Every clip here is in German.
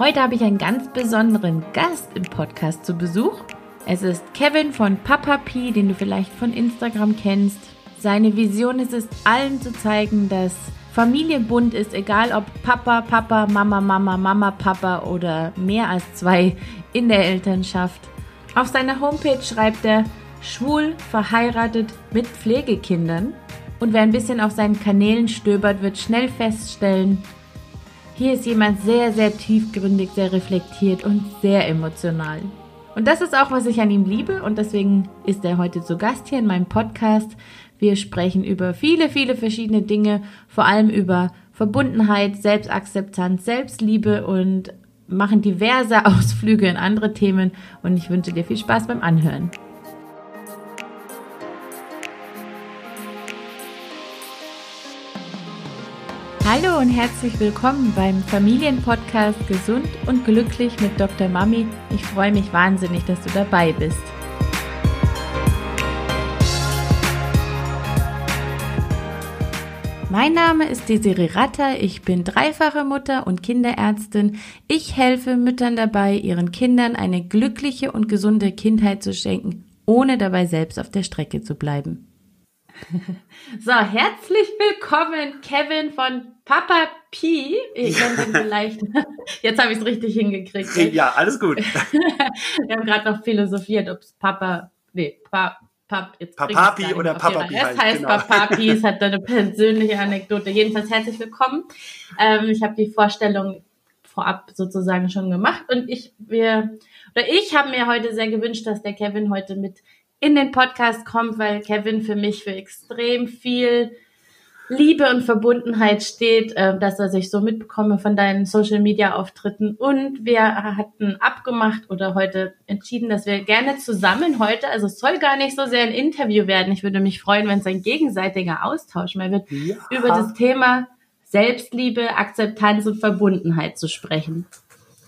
Heute habe ich einen ganz besonderen Gast im Podcast zu Besuch. Es ist Kevin von Papa P, den du vielleicht von Instagram kennst. Seine Vision ist es, allen zu zeigen, dass Familie bunt ist, egal ob Papa, Papa, Mama, Mama, Mama, Papa oder mehr als zwei in der Elternschaft. Auf seiner Homepage schreibt er, schwul, verheiratet mit Pflegekindern. Und wer ein bisschen auf seinen Kanälen stöbert, wird schnell feststellen, hier ist jemand sehr, sehr tiefgründig, sehr reflektiert und sehr emotional. Und das ist auch, was ich an ihm liebe und deswegen ist er heute zu Gast hier in meinem Podcast. Wir sprechen über viele, viele verschiedene Dinge, vor allem über Verbundenheit, Selbstakzeptanz, Selbstliebe und machen diverse Ausflüge in andere Themen und ich wünsche dir viel Spaß beim Anhören. Hallo und herzlich willkommen beim Familienpodcast Gesund und Glücklich mit Dr. Mami. Ich freue mich wahnsinnig, dass du dabei bist. Mein Name ist Desiree Ratter, ich bin dreifache Mutter und Kinderärztin. Ich helfe Müttern dabei, ihren Kindern eine glückliche und gesunde Kindheit zu schenken, ohne dabei selbst auf der Strecke zu bleiben. So, herzlich willkommen, Kevin von Papa P. Ich kennt ihn vielleicht. Jetzt habe ich es richtig hingekriegt. Ey. Ja, alles gut. Wir haben gerade noch philosophiert, ob es Papa, nee, pa, Pap, jetzt Papapi oder Papapi. Es heißt genau. Papapi, es hat eine persönliche Anekdote. Jedenfalls herzlich willkommen. Ähm, ich habe die Vorstellung vorab sozusagen schon gemacht und ich, wir, oder ich habe mir heute sehr gewünscht, dass der Kevin heute mit in den Podcast kommt, weil Kevin für mich für extrem viel Liebe und Verbundenheit steht, äh, das, was ich so mitbekomme von deinen Social Media Auftritten. Und wir hatten abgemacht oder heute entschieden, dass wir gerne zusammen heute, also es soll gar nicht so sehr ein Interview werden. Ich würde mich freuen, wenn es ein gegenseitiger Austausch mehr wird, ja. über das Thema Selbstliebe, Akzeptanz und Verbundenheit zu sprechen.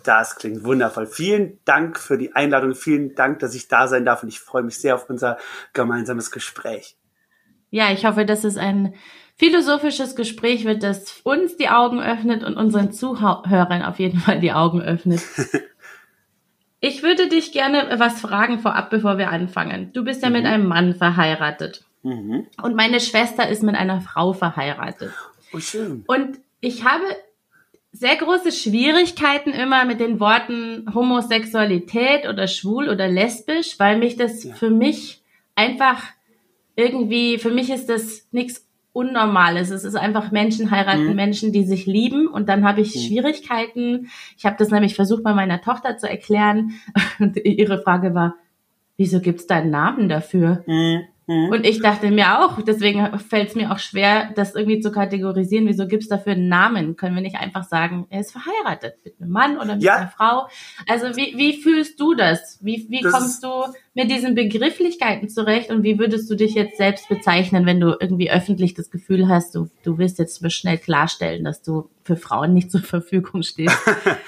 Das klingt wundervoll. Vielen Dank für die Einladung. Vielen Dank, dass ich da sein darf und ich freue mich sehr auf unser gemeinsames Gespräch. Ja, ich hoffe, dass es ein philosophisches Gespräch wird, das uns die Augen öffnet und unseren Zuhörern auf jeden Fall die Augen öffnet. ich würde dich gerne was fragen vorab, bevor wir anfangen. Du bist ja mhm. mit einem Mann verheiratet. Mhm. Und meine Schwester ist mit einer Frau verheiratet. Oh, schön. Und ich habe sehr große Schwierigkeiten immer mit den Worten Homosexualität oder schwul oder lesbisch, weil mich das ja. für mich einfach irgendwie, für mich ist das nichts Unnormales. Es ist einfach Menschen heiraten mhm. Menschen, die sich lieben. Und dann habe ich mhm. Schwierigkeiten. Ich habe das nämlich versucht, bei meiner Tochter zu erklären. Und ihre Frage war, wieso gibt's da einen Namen dafür? Mhm. Mhm. Und ich dachte mir auch, deswegen fällt es mir auch schwer, das irgendwie zu kategorisieren. Wieso gibt es dafür einen Namen? Können wir nicht einfach sagen, er ist verheiratet mit einem Mann oder mit ja. einer Frau? Also wie, wie fühlst du das? Wie, wie das kommst du mit diesen Begrifflichkeiten zurecht und wie würdest du dich jetzt selbst bezeichnen, wenn du irgendwie öffentlich das Gefühl hast, du, du wirst jetzt schnell klarstellen, dass du für Frauen nicht zur Verfügung stehst?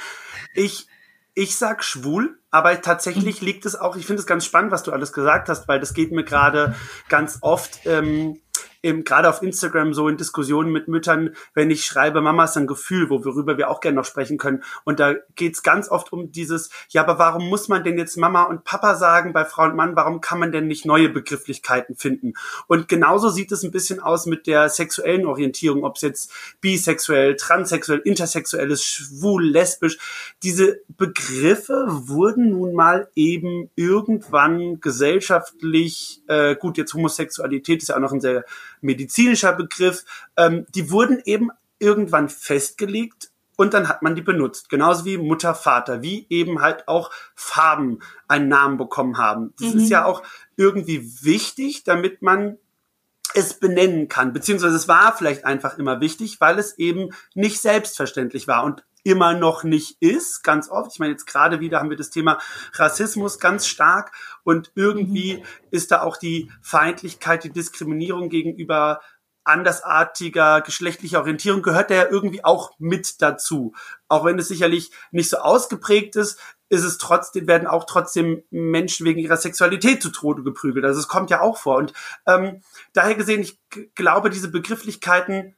ich ich sag schwul, aber tatsächlich mhm. liegt es auch, ich finde es ganz spannend, was du alles gesagt hast, weil das geht mir gerade ganz oft ähm, eben gerade auf Instagram so in Diskussionen mit Müttern, wenn ich schreibe, Mama ist ein Gefühl, worüber wir auch gerne noch sprechen können. Und da geht's ganz oft um dieses, ja, aber warum muss man denn jetzt Mama und Papa sagen bei Frau und Mann? Warum kann man denn nicht neue Begrifflichkeiten finden? Und genauso sieht es ein bisschen aus mit der sexuellen Orientierung, ob es jetzt bisexuell, transsexuell, intersexuell ist, schwul, lesbisch. Diese Begriffe wurden nun mal eben irgendwann gesellschaftlich, äh, gut, jetzt Homosexualität ist ja auch noch ein sehr medizinischer Begriff, ähm, die wurden eben irgendwann festgelegt und dann hat man die benutzt. Genauso wie Mutter, Vater, wie eben halt auch Farben einen Namen bekommen haben. Das mhm. ist ja auch irgendwie wichtig, damit man es benennen kann, beziehungsweise es war vielleicht einfach immer wichtig, weil es eben nicht selbstverständlich war. Und immer noch nicht ist, ganz oft. Ich meine, jetzt gerade wieder haben wir das Thema Rassismus ganz stark und irgendwie mhm. ist da auch die Feindlichkeit, die Diskriminierung gegenüber andersartiger geschlechtlicher Orientierung gehört da ja irgendwie auch mit dazu. Auch wenn es sicherlich nicht so ausgeprägt ist, ist es trotzdem, werden auch trotzdem Menschen wegen ihrer Sexualität zu Tode geprügelt. Also es kommt ja auch vor. Und ähm, daher gesehen, ich glaube, diese Begrifflichkeiten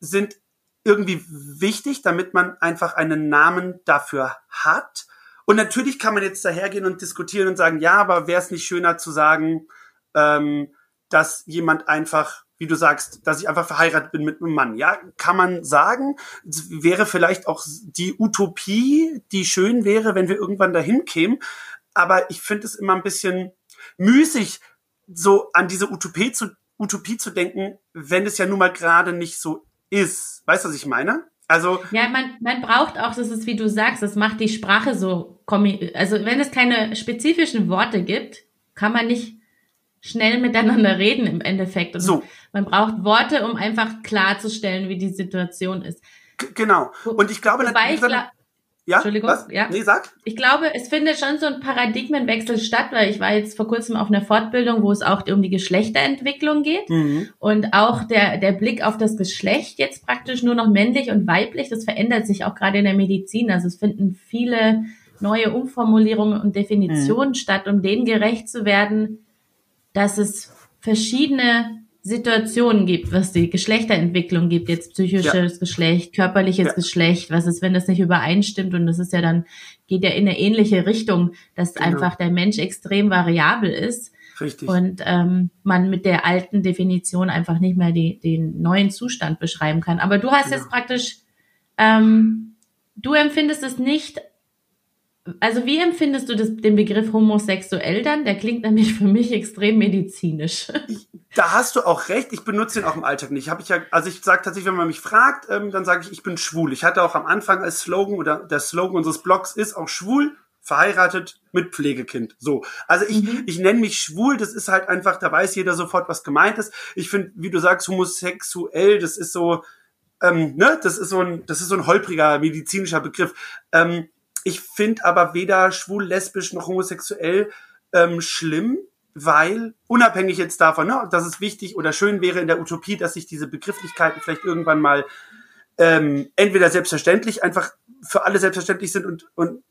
sind irgendwie wichtig, damit man einfach einen Namen dafür hat. Und natürlich kann man jetzt dahergehen und diskutieren und sagen, ja, aber wäre es nicht schöner zu sagen, ähm, dass jemand einfach, wie du sagst, dass ich einfach verheiratet bin mit einem Mann. Ja, kann man sagen. Es wäre vielleicht auch die Utopie, die schön wäre, wenn wir irgendwann dahin kämen. Aber ich finde es immer ein bisschen müßig, so an diese Utopie zu, Utopie zu denken, wenn es ja nun mal gerade nicht so ist. Weißt du, was ich meine? Also ja, man, man braucht auch, das ist wie du sagst, das macht die Sprache so, also wenn es keine spezifischen Worte gibt, kann man nicht schnell miteinander reden im Endeffekt. Und so. Man braucht Worte, um einfach klarzustellen, wie die Situation ist. G genau. Und ich glaube, Wobei ich glaub, ja? Entschuldigung, Was? ja. Nee, sag. Ich glaube, es findet schon so ein Paradigmenwechsel statt, weil ich war jetzt vor kurzem auf einer Fortbildung, wo es auch um die Geschlechterentwicklung geht. Mhm. Und auch der, der Blick auf das Geschlecht jetzt praktisch nur noch männlich und weiblich, das verändert sich auch gerade in der Medizin. Also es finden viele neue Umformulierungen und Definitionen mhm. statt, um denen gerecht zu werden, dass es verschiedene Situationen gibt, was die Geschlechterentwicklung gibt, jetzt psychisches ja. Geschlecht, körperliches ja. Geschlecht, was ist, wenn das nicht übereinstimmt und das ist ja dann, geht ja in eine ähnliche Richtung, dass genau. einfach der Mensch extrem variabel ist. Richtig. Und ähm, man mit der alten Definition einfach nicht mehr die, den neuen Zustand beschreiben kann. Aber du hast genau. jetzt praktisch, ähm, du empfindest es nicht also wie empfindest du das, den Begriff homosexuell dann? Der klingt nämlich für mich extrem medizinisch. Da hast du auch recht. Ich benutze ihn auch im Alltag nicht. Hab ich ja, also ich sage tatsächlich, wenn man mich fragt, ähm, dann sage ich, ich bin schwul. Ich hatte auch am Anfang als Slogan oder der Slogan unseres Blogs ist auch schwul, verheiratet mit Pflegekind. So. Also ich, mhm. ich nenne mich schwul, das ist halt einfach, da weiß jeder sofort, was gemeint ist. Ich finde, wie du sagst, homosexuell, das ist so, ähm, ne, das ist so ein, das ist so ein holpriger medizinischer Begriff. Ähm, ich finde aber weder schwul, lesbisch noch homosexuell ähm, schlimm, weil unabhängig jetzt davon, ne, dass es wichtig oder schön wäre in der Utopie, dass sich diese Begrifflichkeiten vielleicht irgendwann mal ähm, entweder selbstverständlich einfach für alle selbstverständlich sind und, und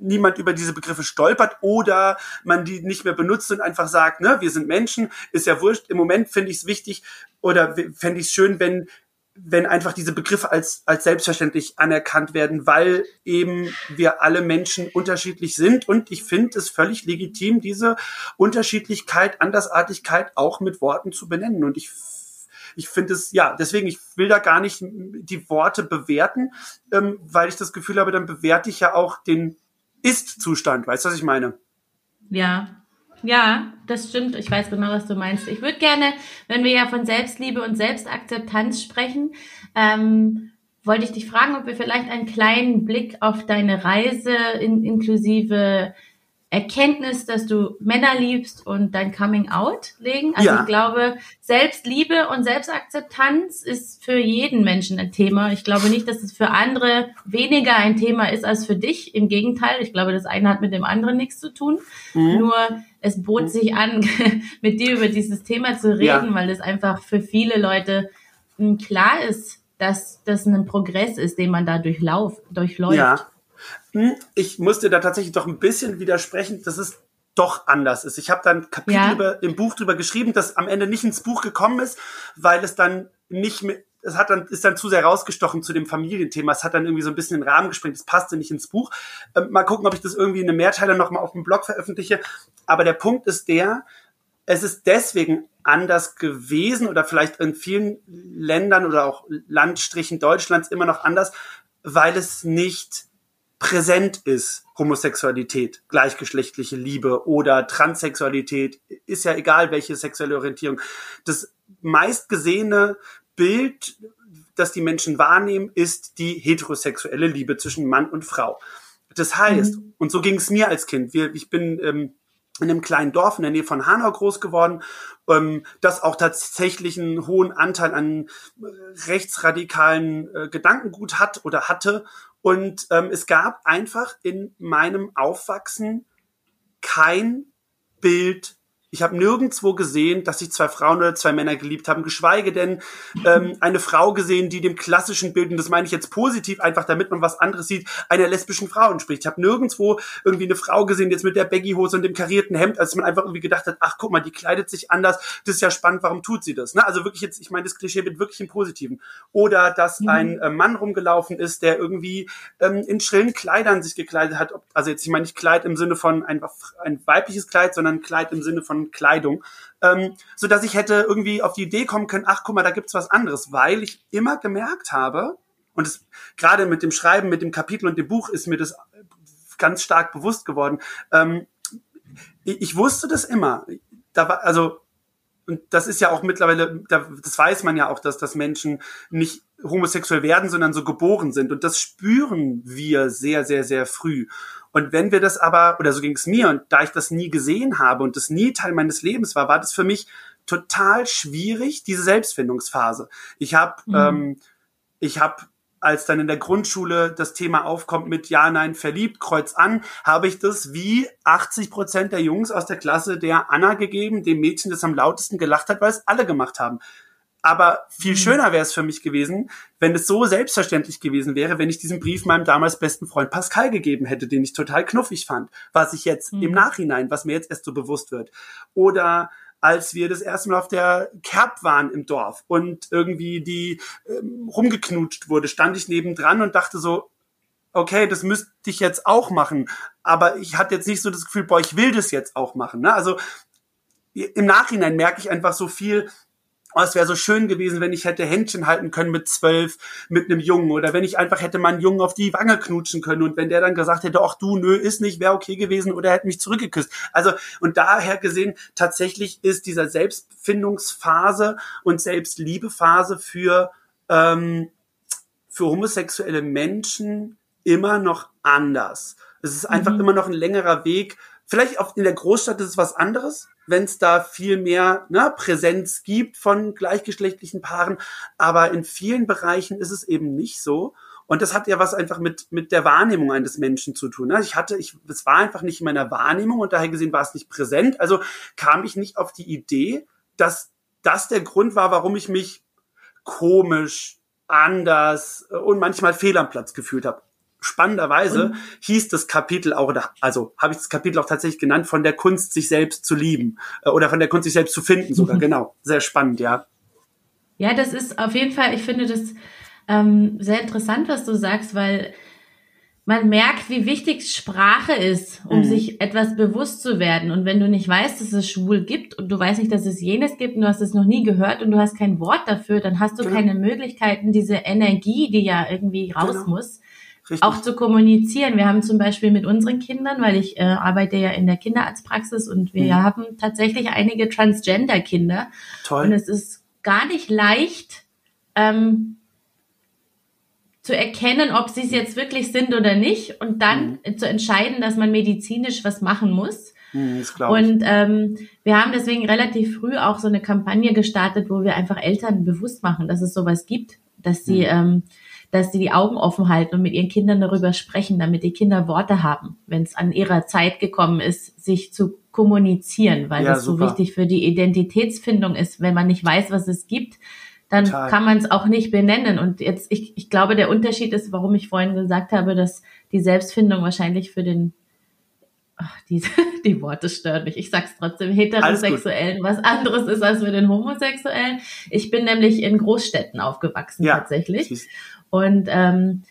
niemand über diese Begriffe stolpert oder man die nicht mehr benutzt und einfach sagt, ne, wir sind Menschen, ist ja wurscht. Im Moment finde ich es wichtig oder fände ich es schön, wenn wenn einfach diese Begriffe als, als selbstverständlich anerkannt werden, weil eben wir alle Menschen unterschiedlich sind. Und ich finde es völlig legitim, diese Unterschiedlichkeit, Andersartigkeit auch mit Worten zu benennen. Und ich ich finde es, ja, deswegen, ich will da gar nicht die Worte bewerten, ähm, weil ich das Gefühl habe, dann bewerte ich ja auch den Ist-Zustand. Weißt du, was ich meine? Ja, ja, das stimmt. Ich weiß genau, was du meinst. Ich würde gerne, wenn wir ja von Selbstliebe und Selbstakzeptanz sprechen, ähm, wollte ich dich fragen, ob wir vielleicht einen kleinen Blick auf deine Reise in, inklusive Erkenntnis, dass du Männer liebst und dein Coming Out legen. Also ja. ich glaube, Selbstliebe und Selbstakzeptanz ist für jeden Menschen ein Thema. Ich glaube nicht, dass es für andere weniger ein Thema ist als für dich. Im Gegenteil, ich glaube, das eine hat mit dem anderen nichts zu tun. Mhm. Nur es bot sich an, mit dir über dieses Thema zu reden, ja. weil es einfach für viele Leute hm, klar ist, dass das ein Progress ist, den man da durchlauf, durchläuft. Ja. Hm, ich musste da tatsächlich doch ein bisschen widersprechen, dass es doch anders ist. Ich habe dann Kapitel ja. über, im Buch drüber geschrieben, das am Ende nicht ins Buch gekommen ist, weil es dann nicht mehr, es hat dann, ist dann zu sehr rausgestochen zu dem Familienthema. Es hat dann irgendwie so ein bisschen den Rahmen gesprengt. Es passte nicht ins Buch. Ähm, mal gucken, ob ich das irgendwie in einem Mehrteiler nochmal auf dem Blog veröffentliche. Aber der Punkt ist der, es ist deswegen anders gewesen oder vielleicht in vielen Ländern oder auch Landstrichen Deutschlands immer noch anders, weil es nicht präsent ist, Homosexualität, gleichgeschlechtliche Liebe oder Transsexualität, ist ja egal welche sexuelle Orientierung. Das meistgesehene Bild, das die Menschen wahrnehmen, ist die heterosexuelle Liebe zwischen Mann und Frau. Das heißt, mhm. und so ging es mir als Kind. Wir, ich bin ähm, in einem kleinen Dorf in der Nähe von Hanau groß geworden, ähm, das auch tatsächlich einen hohen Anteil an äh, rechtsradikalen äh, Gedankengut hat oder hatte. Und ähm, es gab einfach in meinem Aufwachsen kein Bild Ich habe nirgendwo gesehen, dass sich zwei Frauen oder zwei Männer geliebt haben, geschweige denn ähm, eine Frau gesehen, die dem klassischen Bild, und das meine ich jetzt positiv, einfach damit man was anderes sieht, einer lesbischen Frau entspricht. Ich habe nirgendwo irgendwie eine Frau gesehen, jetzt mit der Baggy-Hose und dem karierten Hemd, als man einfach irgendwie gedacht hat, ach guck mal, die kleidet sich anders, das ist ja spannend, warum tut sie das? Ne? Also wirklich jetzt, ich meine, das Klischee wird wirklich im Positiven. Oder dass mhm. ein äh, Mann rumgelaufen ist, der irgendwie ähm, in schrillen Kleidern sich gekleidet hat. Also jetzt, ich meine nicht Kleid im Sinne von ein, ein weibliches Kleid, sondern Kleid im Sinne von Kleidung. Ähm, so dass ich hätte irgendwie auf die Idee kommen können, ach guck mal, da gibt's was anderes, weil ich immer gemerkt habe, und gerade mit dem Schreiben, mit dem Kapitel und dem Buch ist mir das ganz stark bewusst geworden. Ähm, ich, ich wusste das immer. Da war, also und das ist ja auch mittlerweile, das weiß man ja auch, dass das Menschen nicht homosexuell werden, sondern so geboren sind. Und das spüren wir sehr, sehr, sehr früh. Und wenn wir das aber, oder so ging es mir, und da ich das nie gesehen habe und das nie Teil meines Lebens war, war das für mich total schwierig, diese Selbstfindungsphase. Ich habe, mhm. ähm, ich habe als dann in der Grundschule das Thema aufkommt mit Ja, Nein, verliebt, Kreuz an, habe ich das wie 80 Prozent der Jungs aus der Klasse der Anna gegeben, dem Mädchen, das am lautesten gelacht hat, weil es alle gemacht haben. Aber viel mhm. schöner wäre es für mich gewesen, wenn es so selbstverständlich gewesen wäre, wenn ich diesen Brief meinem damals besten Freund Pascal gegeben hätte, den ich total knuffig fand, was ich jetzt mhm. im Nachhinein, was mir jetzt erst so bewusst wird. Oder als wir das erste Mal auf der Kerb waren im Dorf und irgendwie die ähm, rumgeknutscht wurde, stand ich nebendran und dachte so, okay, das müsste ich jetzt auch machen. Aber ich hatte jetzt nicht so das Gefühl, boah, ich will das jetzt auch machen. Ne? Also im Nachhinein merke ich einfach so viel, oh, es wäre so schön gewesen, wenn ich hätte Händchen halten können mit zwölf, mit einem Jungen oder wenn ich einfach hätte meinen Jungen auf die Wange knutschen können und wenn der dann gesagt hätte, ach du, nö, ist nicht, wäre okay gewesen oder hätte mich zurückgeküsst. Also und daher gesehen, tatsächlich ist dieser Selbstfindungsphase und Selbstliebephase für, ähm, für homosexuelle Menschen immer noch anders. Es ist einfach mhm. immer noch ein längerer Weg. Vielleicht auch in der Großstadt ist es was anderes, wenn es da viel mehr ne, Präsenz gibt von gleichgeschlechtlichen Paaren. Aber in vielen Bereichen ist es eben nicht so. Und das hat ja was einfach mit, mit der Wahrnehmung eines Menschen zu tun. Ne? Ich hatte, ich, es war einfach nicht in meiner Wahrnehmung und daher gesehen war es nicht präsent. Also kam ich nicht auf die Idee, dass das der Grund war, warum ich mich komisch, anders und manchmal fehl am Platz gefühlt habe. Spannenderweise und? hieß das Kapitel auch, also habe ich das Kapitel auch tatsächlich genannt, von der Kunst, sich selbst zu lieben äh, oder von der Kunst, sich selbst zu finden sogar. genau, sehr spannend, ja. Ja, das ist auf jeden Fall, ich finde das ähm, sehr interessant, was du sagst, weil man merkt, wie wichtig Sprache ist, um mhm. sich etwas bewusst zu werden. Und wenn du nicht weißt, dass es schwul gibt und du weißt nicht, dass es jenes gibt und du hast es noch nie gehört und du hast kein Wort dafür, dann hast du genau. keine Möglichkeiten, diese Energie, die ja irgendwie raus genau. muss, Richtig. auch zu kommunizieren. Wir haben zum Beispiel mit unseren Kindern, weil ich äh, arbeite ja in der Kinderarztpraxis und wir mhm. haben tatsächlich einige Transgender-Kinder. Toll. Und es ist gar nicht leicht, ähm, zu erkennen, ob sie es jetzt wirklich sind oder nicht und dann mhm. zu entscheiden, dass man medizinisch was machen muss. Mhm, und ähm, wir haben deswegen relativ früh auch so eine Kampagne gestartet, wo wir einfach Eltern bewusst machen, dass es sowas gibt, dass sie mhm. ähm, dass sie die Augen offen halten und mit ihren Kindern darüber sprechen, damit die Kinder Worte haben, wenn es an ihrer Zeit gekommen ist, sich zu kommunizieren, weil ja, das super. so wichtig für die Identitätsfindung ist. Wenn man nicht weiß, was es gibt, dann Total. kann man es auch nicht benennen. Und jetzt, ich, ich glaube, der Unterschied ist, warum ich vorhin gesagt habe, dass die Selbstfindung wahrscheinlich für den ach, die, die Worte stören mich. Ich sag's trotzdem, Heterosexuellen was anderes ist als für den Homosexuellen. Ich bin nämlich in Großstädten aufgewachsen ja, tatsächlich. Und ähm,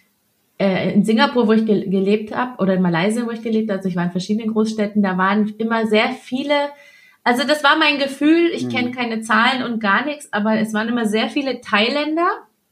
äh, in Singapur, wo ich ge gelebt habe, oder in Malaysia, wo ich gelebt habe, also ich war in verschiedenen Großstädten, da waren immer sehr viele, also das war mein Gefühl, ich mhm. kenne keine Zahlen und gar nichts, aber es waren immer sehr viele Thailänder,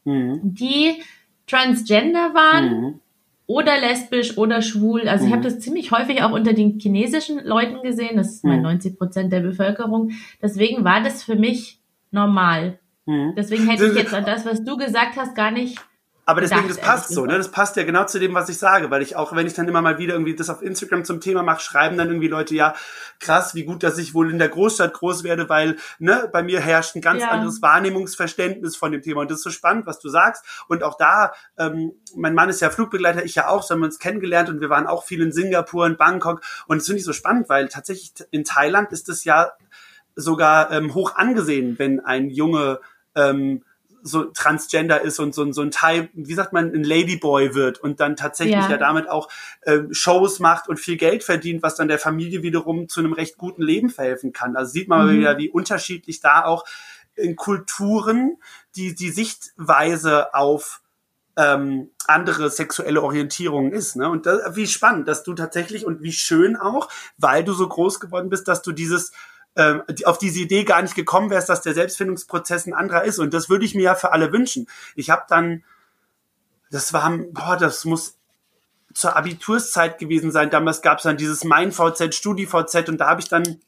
mhm. die transgender waren mhm. oder lesbisch oder schwul. Also ich habe mhm. das ziemlich häufig auch unter den chinesischen Leuten gesehen, das ist mal 90 mhm. Prozent der Bevölkerung. Deswegen war das für mich normal. Mhm. Deswegen hätte ich jetzt an das, was du gesagt hast, gar nicht aber deswegen, das passt so, ne? Das passt ja genau zu dem, was ich sage, weil ich auch, wenn ich dann immer mal wieder irgendwie das auf Instagram zum Thema mache, schreiben dann irgendwie Leute, ja, krass, wie gut, dass ich wohl in der Großstadt groß werde, weil, ne, bei mir herrscht ein ganz ja. anderes Wahrnehmungsverständnis von dem Thema. Und das ist so spannend, was du sagst. Und auch da, ähm, mein Mann ist ja Flugbegleiter, ich ja auch, so haben wir uns kennengelernt und wir waren auch viel in Singapur, in Bangkok. Und das finde ich so spannend, weil tatsächlich in Thailand ist es ja sogar ähm, hoch angesehen, wenn ein Junge ähm, so transgender ist und so, so ein Teil, wie sagt man, ein Ladyboy wird und dann tatsächlich ja, ja damit auch äh, Shows macht und viel Geld verdient, was dann der Familie wiederum zu einem recht guten Leben verhelfen kann. Also sieht man mhm. wieder, wie unterschiedlich da auch in Kulturen die, die Sichtweise auf ähm, andere sexuelle Orientierungen ist. Ne? Und das, wie spannend, dass du tatsächlich und wie schön auch, weil du so groß geworden bist, dass du dieses ähm, auf diese Idee gar nicht gekommen wärst, dass der Selbstfindungsprozess ein anderer ist. Und das würde ich mir ja für alle wünschen. Ich habe dann, das war, boah, das muss zur Abiturszeit gewesen sein. Damals gab es dann dieses Mein VZ, StudiVZ und da habe ich dann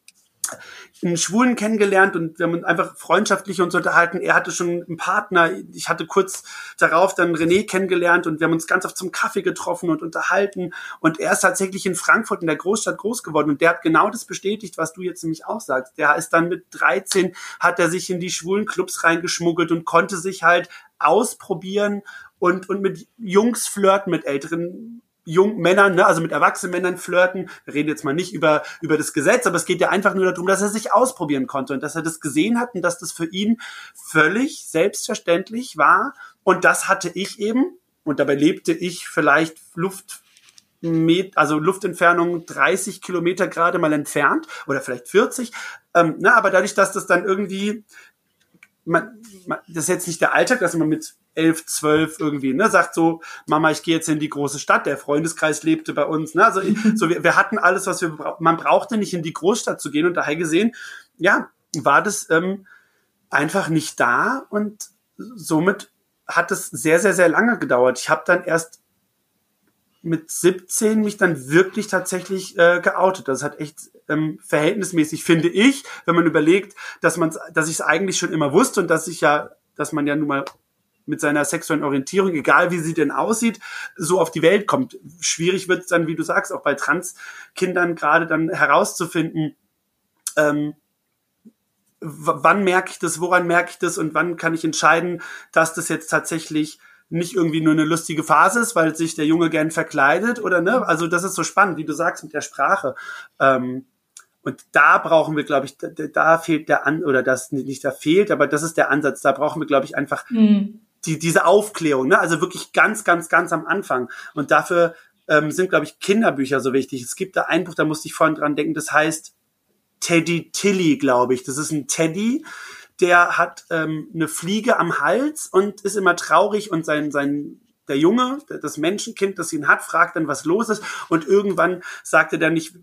einen Schwulen kennengelernt und wir haben uns einfach freundschaftlich uns unterhalten. Er hatte schon einen Partner. Ich hatte kurz darauf dann René kennengelernt und wir haben uns ganz oft zum Kaffee getroffen und unterhalten. Und er ist tatsächlich in Frankfurt in der Großstadt groß geworden und der hat genau das bestätigt, was du jetzt nämlich auch sagst. Der ist dann mit 13 hat er sich in die schwulen Clubs reingeschmuggelt und konnte sich halt ausprobieren und, und mit Jungs flirten, mit älteren jungen Männern, ne, also mit erwachsenen Männern flirten. Wir reden jetzt mal nicht über, über das Gesetz, aber es geht ja einfach nur darum, dass er sich ausprobieren konnte und dass er das gesehen hat und dass das für ihn völlig selbstverständlich war. Und das hatte ich eben. Und dabei lebte ich vielleicht Luft, also Luftentfernung 30 Kilometer gerade mal entfernt oder vielleicht 40. Ähm, ne, aber dadurch, dass das dann irgendwie, man, man, das ist jetzt nicht der Alltag, dass man mit elf, zwölf irgendwie, ne, sagt so, Mama, ich gehe jetzt in die große Stadt, der Freundeskreis lebte bei uns, ne, also so, wir, wir hatten alles, was wir brauchen. Man brauchte nicht in die Großstadt zu gehen und daher gesehen, ja, war das ähm, einfach nicht da und somit hat es sehr, sehr, sehr lange gedauert. Ich habe dann erst mit 17 mich dann wirklich tatsächlich äh, geoutet. Das hat echt ähm, verhältnismäßig, finde ich, wenn man überlegt, dass man, dass ich es eigentlich schon immer wusste und dass ich ja, dass man ja nun mal mit seiner sexuellen Orientierung, egal wie sie denn aussieht, so auf die Welt kommt. Schwierig wird es dann, wie du sagst, auch bei Transkindern gerade dann herauszufinden, ähm, wann merke ich das, woran merke ich das und wann kann ich entscheiden, dass das jetzt tatsächlich nicht irgendwie nur eine lustige Phase ist, weil sich der Junge gern verkleidet oder ne? Also das ist so spannend, wie du sagst mit der Sprache. Ähm, und da brauchen wir, glaube ich, da, da, fehlt der An oder das nicht da fehlt, aber das ist der Ansatz. Da brauchen wir, glaube ich, einfach mhm die, diese Aufklärung, ne? also wirklich ganz, ganz, ganz am Anfang. Und dafür ähm, sind, glaube ich, Kinderbücher so wichtig. Es gibt da ein Buch, da musste ich vorhin dran denken, das heißt Teddy Tilly, glaube ich. Das ist ein Teddy, der hat ähm, eine Fliege am Hals und ist immer traurig und sein, sein der Junge, das Menschenkind, das ihn hat, fragt dann, was los ist. Und irgendwann sagt er dann nicht,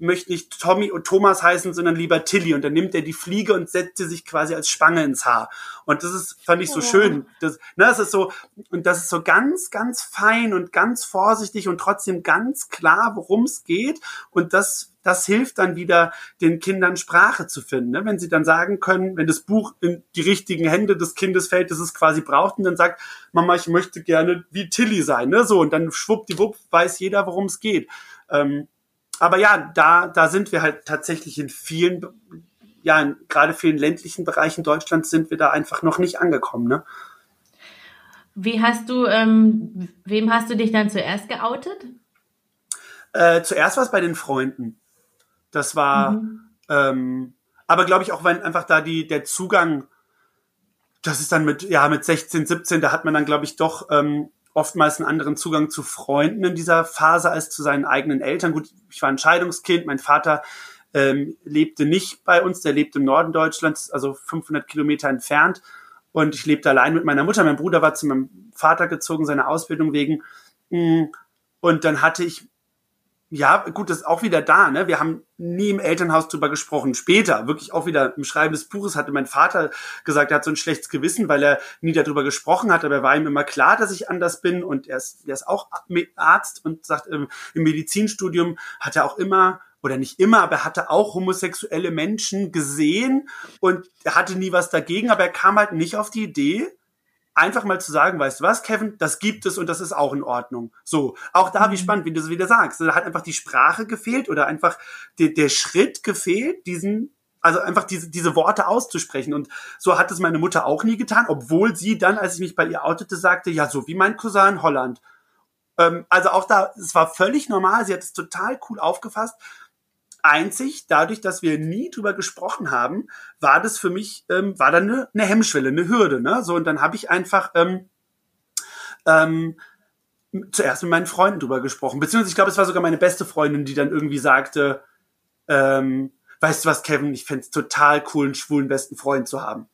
möchte nicht Tommy und Thomas heißen, sondern lieber Tilly. Und dann nimmt er die Fliege und setzt sie sich quasi als Spange ins Haar. Und das ist, fand ich so oh. schön. Das, ne, das ist so, und das ist so ganz, ganz fein und ganz vorsichtig und trotzdem ganz klar, worum es geht. Und das, das hilft dann wieder, den Kindern Sprache zu finden. Ne? Wenn sie dann sagen können, wenn das Buch in die richtigen Hände des Kindes fällt, das es quasi braucht, und dann sagt, Mama, ich möchte gerne wie Tilly sein. Ne? So, und dann schwuppdiwupp weiß jeder, worum es geht. Ähm, aber ja, da, da sind wir halt tatsächlich in vielen, ja, in gerade vielen ländlichen Bereichen Deutschlands sind wir da einfach noch nicht angekommen, ne? Wie hast du, ähm, wem hast du dich dann zuerst geoutet? Äh, zuerst war es bei den Freunden. Das war, mhm. ähm, aber glaube ich auch, wenn einfach da die, der Zugang, das ist dann mit, ja, mit 16, 17, da hat man dann, glaube ich, doch ähm, oftmals einen anderen Zugang zu Freunden in dieser Phase als zu seinen eigenen Eltern. Gut, ich war ein Scheidungskind, mein Vater ähm, lebte nicht bei uns, der lebt im Norden Deutschlands, also 500 Kilometer entfernt. Und ich lebte allein mit meiner Mutter. Mein Bruder war zu meinem Vater gezogen, seine Ausbildung wegen. Mm, und dann hatte ich ja, gut, das ist auch wieder da, ne? Wir haben nie im Elternhaus drüber gesprochen. Später, wirklich auch wieder im Schreiben des Buches, hatte mein Vater gesagt, er hat so ein schlechtes Gewissen, weil er nie darüber gesprochen hat, aber war ihm immer klar, dass ich anders bin und er ist, er ist auch Arzt und sagt, im, im Medizinstudium hat er auch immer oder nicht immer, aber er hatte auch homosexuelle Menschen gesehen und er hatte nie was dagegen, aber er kam halt nicht auf die Idee, einfach mal zu sagen, weißt du was, Kevin, das gibt es und das ist auch in Ordnung. So, auch da, wie mhm. spannend, wie du es wieder sagst. Da hat einfach die Sprache gefehlt oder einfach der, der Schritt gefehlt, diesen also einfach diese, diese Worte auszusprechen. Und so hat es meine Mutter auch nie getan, obwohl sie dann, als ich mich bei ihr outete, sagte, ja, so wie mein Cousin in Holland. Ähm, also auch da, es war völlig normal, sie hat es total cool aufgefasst. Einzig, dadurch, dass wir nie drüber gesprochen haben, war das für mich, ähm, war da eine, eine Hemmschwelle, eine Hürde. Ne? So, und dann habe ich einfach ähm, ähm, zuerst mit meinen Freunden drüber gesprochen. Beziehungsweise, ich glaube, es war sogar meine beste Freundin, die dann irgendwie sagte, ähm, weißt du was, Kevin, ich fände total cool, einen schwulen besten Freund zu haben.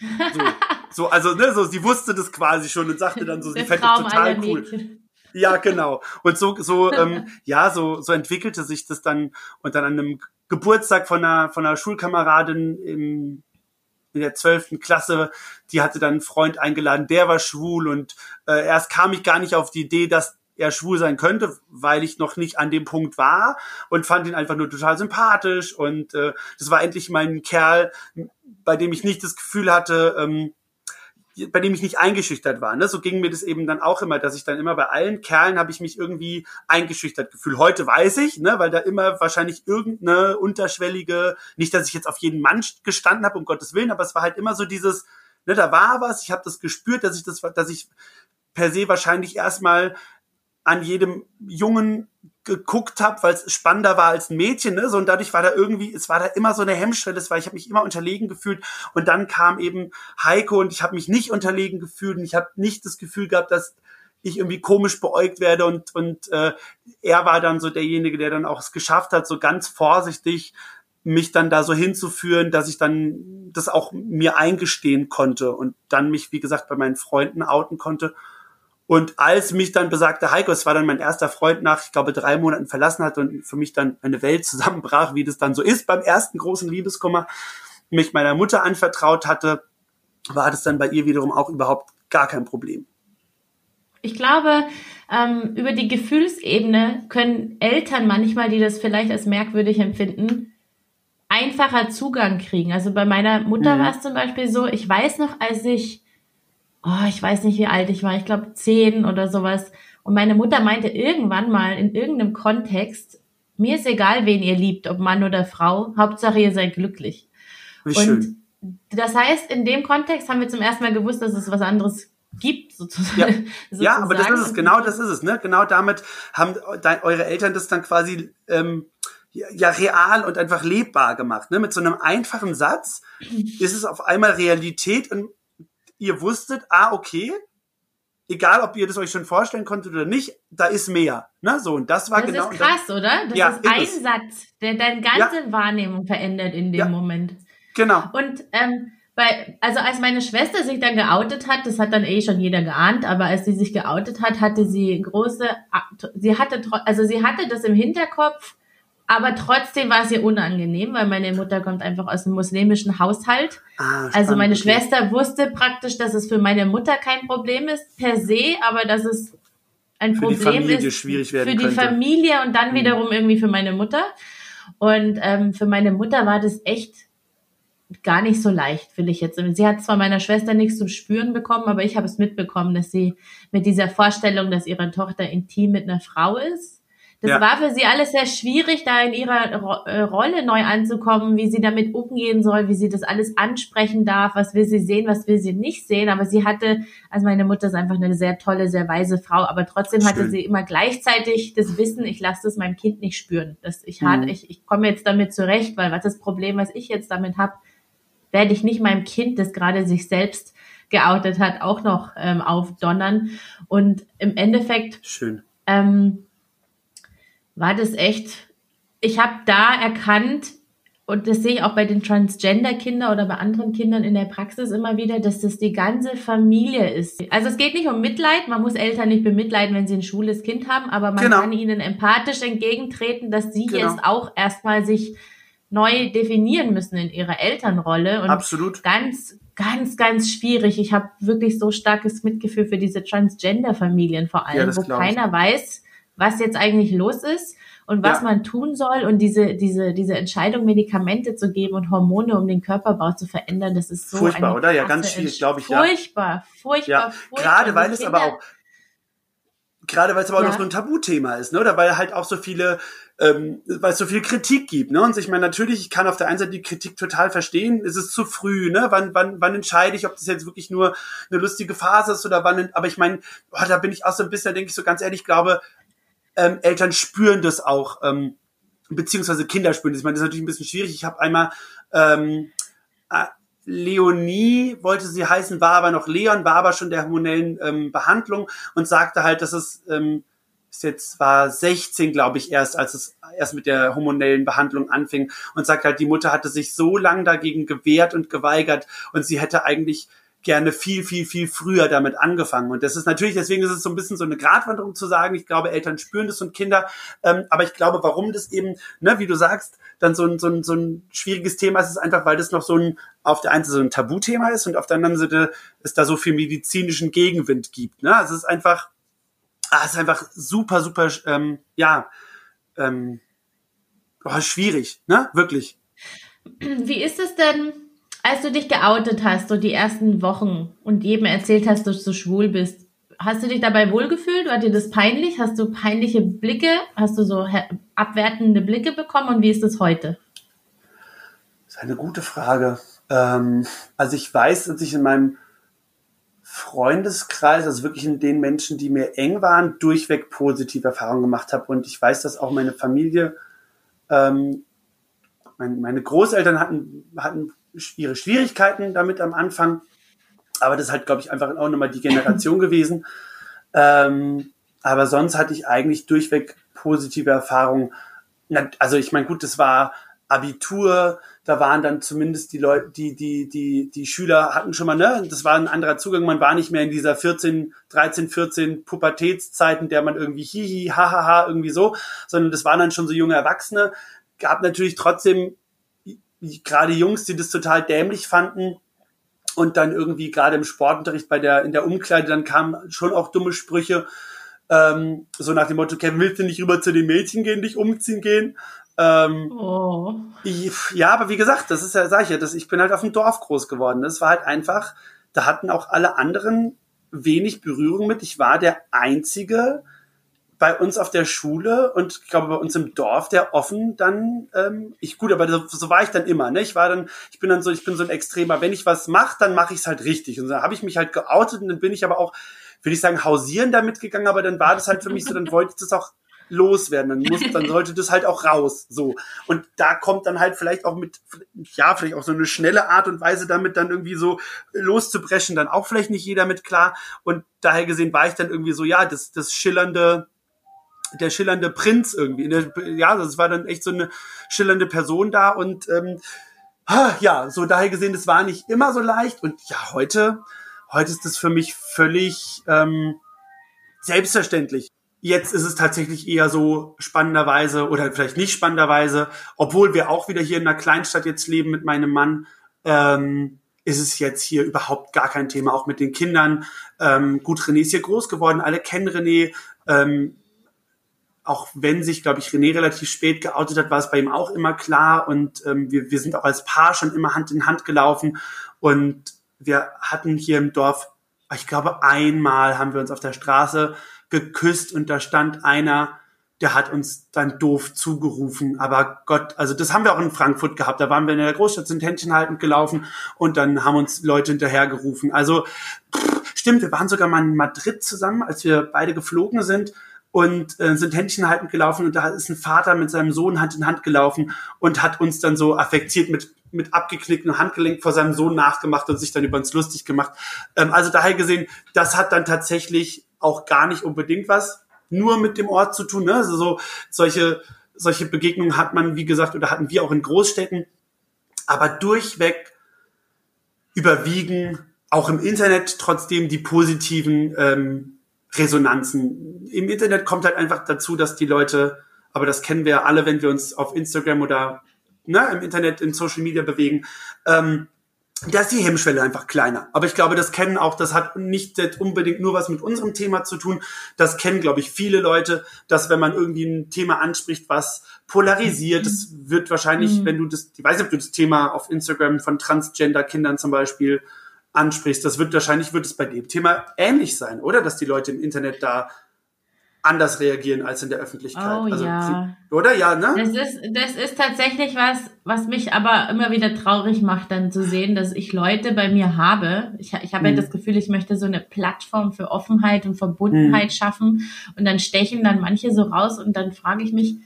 So, so also, ne, so, sie wusste das quasi schon und sagte dann so, sie fände total cool. Ja, genau. Und so, so, ähm, ja, so, so entwickelte sich das dann und dann an einem Geburtstag von einer, von einer Schulkameradin im, in der zwölften Klasse, die hatte dann einen Freund eingeladen, der war schwul und äh, erst kam ich gar nicht auf die Idee, dass er schwul sein könnte, weil ich noch nicht an dem Punkt war und fand ihn einfach nur total sympathisch und äh, das war endlich mein Kerl, bei dem ich nicht das Gefühl hatte, ähm, bei dem ich nicht eingeschüchtert war. Ne? So ging mir das eben dann auch immer, dass ich dann immer bei allen Kerlen habe ich mich irgendwie eingeschüchtert gefühlt. Heute weiß ich, ne, weil da immer wahrscheinlich irgendeine unterschwellige, nicht, dass ich jetzt auf jeden Mann gestanden habe, um Gottes Willen, aber es war halt immer so dieses, ne, da war was, ich habe das gespürt, dass ich das, dass ich per se wahrscheinlich erstmal an jedem Jungen geguckt habe, weil es spannender war als ein Mädchen, ne? So und dadurch war da irgendwie, es war da immer so eine Hemmschwelle, weil ich habe mich immer unterlegen gefühlt. Und dann kam eben Heiko und ich habe mich nicht unterlegen gefühlt. Und ich habe nicht das Gefühl gehabt, dass ich irgendwie komisch beäugt werde. Und und äh, er war dann so derjenige, der dann auch es geschafft hat, so ganz vorsichtig mich dann da so hinzuführen, dass ich dann das auch mir eingestehen konnte und dann mich wie gesagt bei meinen Freunden outen konnte und als mich dann besagte Heiko, es war dann mein erster Freund nach, ich glaube, drei Monaten verlassen hat und für mich dann eine Welt zusammenbrach, wie das dann so ist beim ersten großen Liebeskummer, mich meiner Mutter anvertraut hatte, war das dann bei ihr wiederum auch überhaupt gar kein Problem. Ich glaube, ähm, über die Gefühlsebene können Eltern manchmal, die das vielleicht als merkwürdig empfinden, einfacher Zugang kriegen. Also bei meiner Mutter mhm. war es zum Beispiel so, ich weiß noch, als ich oh, ich weiß nicht, wie alt ich war, ich glaube zehn oder sowas. Und meine Mutter meinte irgendwann mal in irgendeinem Kontext, mir ist egal, wen ihr liebt, ob Mann oder Frau, Hauptsache ihr seid glücklich. Wie und schön. das heißt, in dem Kontext haben wir zum ersten Mal gewusst, dass es was anderes gibt, sozusagen. Ja, sozusagen. ja aber das ist es, genau das ist es, ne? Genau damit haben eure Eltern das dann quasi ähm, ja real und einfach lebbar gemacht. Ne? Mit so einem einfachen Satz ist es auf einmal Realität und ihr wusstet, ah, okay, egal ob ihr das euch schon vorstellen konntet oder nicht, da ist mehr. Ne? So, und das war das genau. Das ist krass, dann, oder? Das ja, ist ein ist Satz, der deine ganze ja. Wahrnehmung verändert in dem ja. Moment. Genau. Und ähm, bei, also als meine Schwester sich dann geoutet hat, das hat dann eh schon jeder geahnt, aber als sie sich geoutet hat, hatte sie große, sie hatte, also sie hatte das im Hinterkopf, aber trotzdem war es ihr unangenehm, weil meine Mutter kommt einfach aus einem muslimischen Haushalt. Ah, also meine okay. Schwester wusste praktisch, dass es für meine Mutter kein Problem ist per se, aber dass es ein für Problem ist für die könnte. Familie und dann mhm. wiederum irgendwie für meine Mutter. Und ähm, für meine Mutter war das echt gar nicht so leicht, will ich jetzt. Sie hat zwar meiner Schwester nichts zum Spüren bekommen, aber ich habe es mitbekommen, dass sie mit dieser Vorstellung, dass ihre Tochter intim mit einer Frau ist, das ja. war für sie alles sehr schwierig, da in ihrer Ro äh, Rolle neu anzukommen, wie sie damit umgehen soll, wie sie das alles ansprechen darf, was will sie sehen, was will sie nicht sehen. Aber sie hatte, also meine Mutter ist einfach eine sehr tolle, sehr weise Frau, aber trotzdem Schön. hatte sie immer gleichzeitig das Wissen, ich lasse das meinem Kind nicht spüren. Dass ich, mhm. ich, ich komme jetzt damit zurecht, weil was das Problem, was ich jetzt damit habe, werde ich nicht meinem Kind, das gerade sich selbst geoutet hat, auch noch ähm, aufdonnern. Und im Endeffekt Schön. Ähm, war das echt, ich habe da erkannt, und das sehe ich auch bei den Transgender-Kindern oder bei anderen Kindern in der Praxis immer wieder, dass das die ganze Familie ist. Also es geht nicht um Mitleid, man muss Eltern nicht bemitleiden, wenn sie ein schwules Kind haben, aber man genau. kann ihnen empathisch entgegentreten, dass sie genau. jetzt auch erstmal sich neu definieren müssen in ihrer Elternrolle. Und Absolut. Ganz, ganz, ganz schwierig. Ich habe wirklich so starkes Mitgefühl für diese Transgender-Familien vor allem, ja, wo keiner weiß, was jetzt eigentlich los ist und was ja. man tun soll und diese, diese, diese Entscheidung, Medikamente zu geben und Hormone, um den Körperbau zu verändern, das ist so furchtbar, oder? Ja, ganz schwierig, glaube ich. Furchtbar, ja. furchtbar, ja. furchtbar. Gerade weil es aber auch Gerade weil es aber auch noch so ein Tabuthema ist, ne? Oder weil halt auch so viele, ähm, weil es so viel Kritik gibt, ne? Und ich meine, natürlich, ich kann auf der einen Seite die Kritik total verstehen. Es ist zu früh, ne? Wann, wann, wann entscheide ich, ob das jetzt wirklich nur eine lustige Phase ist oder wann, aber ich meine, oh, da bin ich auch so ein bisschen, denke ich so ganz ehrlich, glaube, ähm, Eltern spüren das auch, ähm, beziehungsweise Kinder spüren das. Ich meine, das ist natürlich ein bisschen schwierig. Ich habe einmal ähm, äh, Leonie wollte sie heißen, war aber noch Leon, war aber schon der hormonellen ähm, Behandlung und sagte halt, dass es ähm, ist jetzt war 16, glaube ich, erst, als es erst mit der hormonellen Behandlung anfing und sagt halt, die Mutter hatte sich so lang dagegen gewehrt und geweigert und sie hätte eigentlich gerne viel, viel, viel früher damit angefangen. Und das ist natürlich, deswegen ist es so ein bisschen so eine Gratwanderung zu sagen. Ich glaube, Eltern spüren das und Kinder. Ähm, aber ich glaube, warum das eben, ne, wie du sagst, dann so ein, so ein, so ein schwieriges Thema ist, ist einfach, weil das noch so ein, auf der einen Seite so ein Tabuthema ist und auf der anderen Seite es da so viel medizinischen Gegenwind gibt. Ne? Also es ist einfach, ah, es ist einfach super, super, ähm, ja, ähm, oh, schwierig, ne? Wirklich. Wie ist es denn, als du dich geoutet hast, so die ersten Wochen und jedem erzählt hast, dass du schwul bist, hast du dich dabei wohlgefühlt? War dir das peinlich? Hast du peinliche Blicke? Hast du so abwertende Blicke bekommen? Und wie ist es heute? Das ist eine gute Frage. Ähm, also ich weiß, dass ich in meinem Freundeskreis, also wirklich in den Menschen, die mir eng waren, durchweg positive Erfahrungen gemacht habe. Und ich weiß, dass auch meine Familie, ähm, mein, meine Großeltern hatten, hatten ihre Schwierigkeiten damit am Anfang. Aber das ist halt, glaube ich, einfach auch nochmal die Generation gewesen. Ähm, aber sonst hatte ich eigentlich durchweg positive Erfahrungen. Also ich meine, gut, das war Abitur, da waren dann zumindest die Leute, die, die, die, die Schüler hatten schon mal, ne, das war ein anderer Zugang, man war nicht mehr in dieser 14, 13, 14 Pubertätszeit, in der man irgendwie hihi, hahaha, irgendwie so, sondern das waren dann schon so junge Erwachsene, gab natürlich trotzdem gerade Jungs, die das total dämlich fanden und dann irgendwie gerade im Sportunterricht bei der in der Umkleide dann kamen schon auch dumme Sprüche ähm, so nach dem Motto Kevin willst du nicht rüber zu den Mädchen gehen dich umziehen gehen? Ähm, oh. ich, ja aber wie gesagt das ist ja sag ich ja das, ich bin halt auf dem Dorf groß geworden. Das war halt einfach da hatten auch alle anderen wenig Berührung mit. Ich war der einzige bei uns auf der Schule und ich glaube bei uns im Dorf, der offen dann, ähm, ich gut, aber so, so war ich dann immer, ne? Ich war dann, ich bin dann so, ich bin so ein Extremer, wenn ich was mache, dann mache ich es halt richtig. Und dann habe ich mich halt geoutet und dann bin ich aber auch, will ich sagen, hausieren damit gegangen, aber dann war das halt für mich so, dann wollte ich das auch loswerden, dann muss, dann sollte das halt auch raus, so. Und da kommt dann halt vielleicht auch mit, ja, vielleicht auch so eine schnelle Art und Weise damit dann irgendwie so loszubrechen, dann auch vielleicht nicht jeder mit klar. Und daher gesehen war ich dann irgendwie so, ja, das, das schillernde, der schillernde Prinz irgendwie. Der, ja, das war dann echt so eine schillernde Person da und ähm, ja, so daher gesehen, das war nicht immer so leicht und ja, heute, heute ist das für mich völlig ähm, selbstverständlich. Jetzt ist es tatsächlich eher so spannenderweise oder vielleicht nicht spannenderweise, obwohl wir auch wieder hier in einer Kleinstadt jetzt leben mit meinem Mann, ähm, ist es jetzt hier überhaupt gar kein Thema, auch mit den Kindern. Ähm, gut, René ist hier groß geworden, alle kennen René. Ähm, auch wenn sich, glaube ich, René relativ spät geoutet hat, war es bei ihm auch immer klar und ähm, wir, wir sind auch als Paar schon immer Hand in Hand gelaufen und wir hatten hier im Dorf, ich glaube, einmal haben wir uns auf der Straße geküsst und da stand einer, der hat uns dann doof zugerufen. Aber Gott, also das haben wir auch in Frankfurt gehabt. Da waren wir in der Großstadt, sind Händchen haltend gelaufen und dann haben uns Leute hinterhergerufen. Also pff, stimmt, wir waren sogar mal in Madrid zusammen, als wir beide geflogen sind und äh, sind Händchen haltend gelaufen und da ist ein Vater mit seinem Sohn Hand in Hand gelaufen und hat uns dann so affektiert mit mit abgeknicktem Handgelenk vor seinem Sohn nachgemacht und sich dann über uns lustig gemacht. Ähm, also daher gesehen, das hat dann tatsächlich auch gar nicht unbedingt was nur mit dem Ort zu tun. Ne? Also so solche solche Begegnungen hat man, wie gesagt, oder hatten wir auch in Großstädten, aber durchweg überwiegen auch im Internet trotzdem die positiven ähm, Resonanzen. Im Internet kommt halt einfach dazu, dass die Leute, aber das kennen wir ja alle, wenn wir uns auf Instagram oder ne, im Internet, in Social Media bewegen, ähm, da ist die Hemmschwelle einfach kleiner. Aber ich glaube, das kennen auch, das hat nicht unbedingt nur was mit unserem Thema zu tun. Das kennen, glaube ich, viele Leute, dass wenn man irgendwie ein Thema anspricht, was polarisiert, das wird wahrscheinlich, mhm. wenn du das, ich weiß nicht, ob du das Thema auf Instagram von Transgender-Kindern zum Beispiel ansprichst, das wird wahrscheinlich, wird es bei dem Thema ähnlich sein, oder? Dass die Leute im Internet da anders reagieren als in der Öffentlichkeit. Oh, also, ja. Oder? Ja, ne? Das ist, das ist tatsächlich was, was mich aber immer wieder traurig macht, dann zu sehen, dass ich Leute bei mir habe. Ich, ich habe hm. ja das Gefühl, ich möchte so eine Plattform für Offenheit und Verbundenheit hm. schaffen. Und dann stechen dann manche so raus und dann frage ich mich,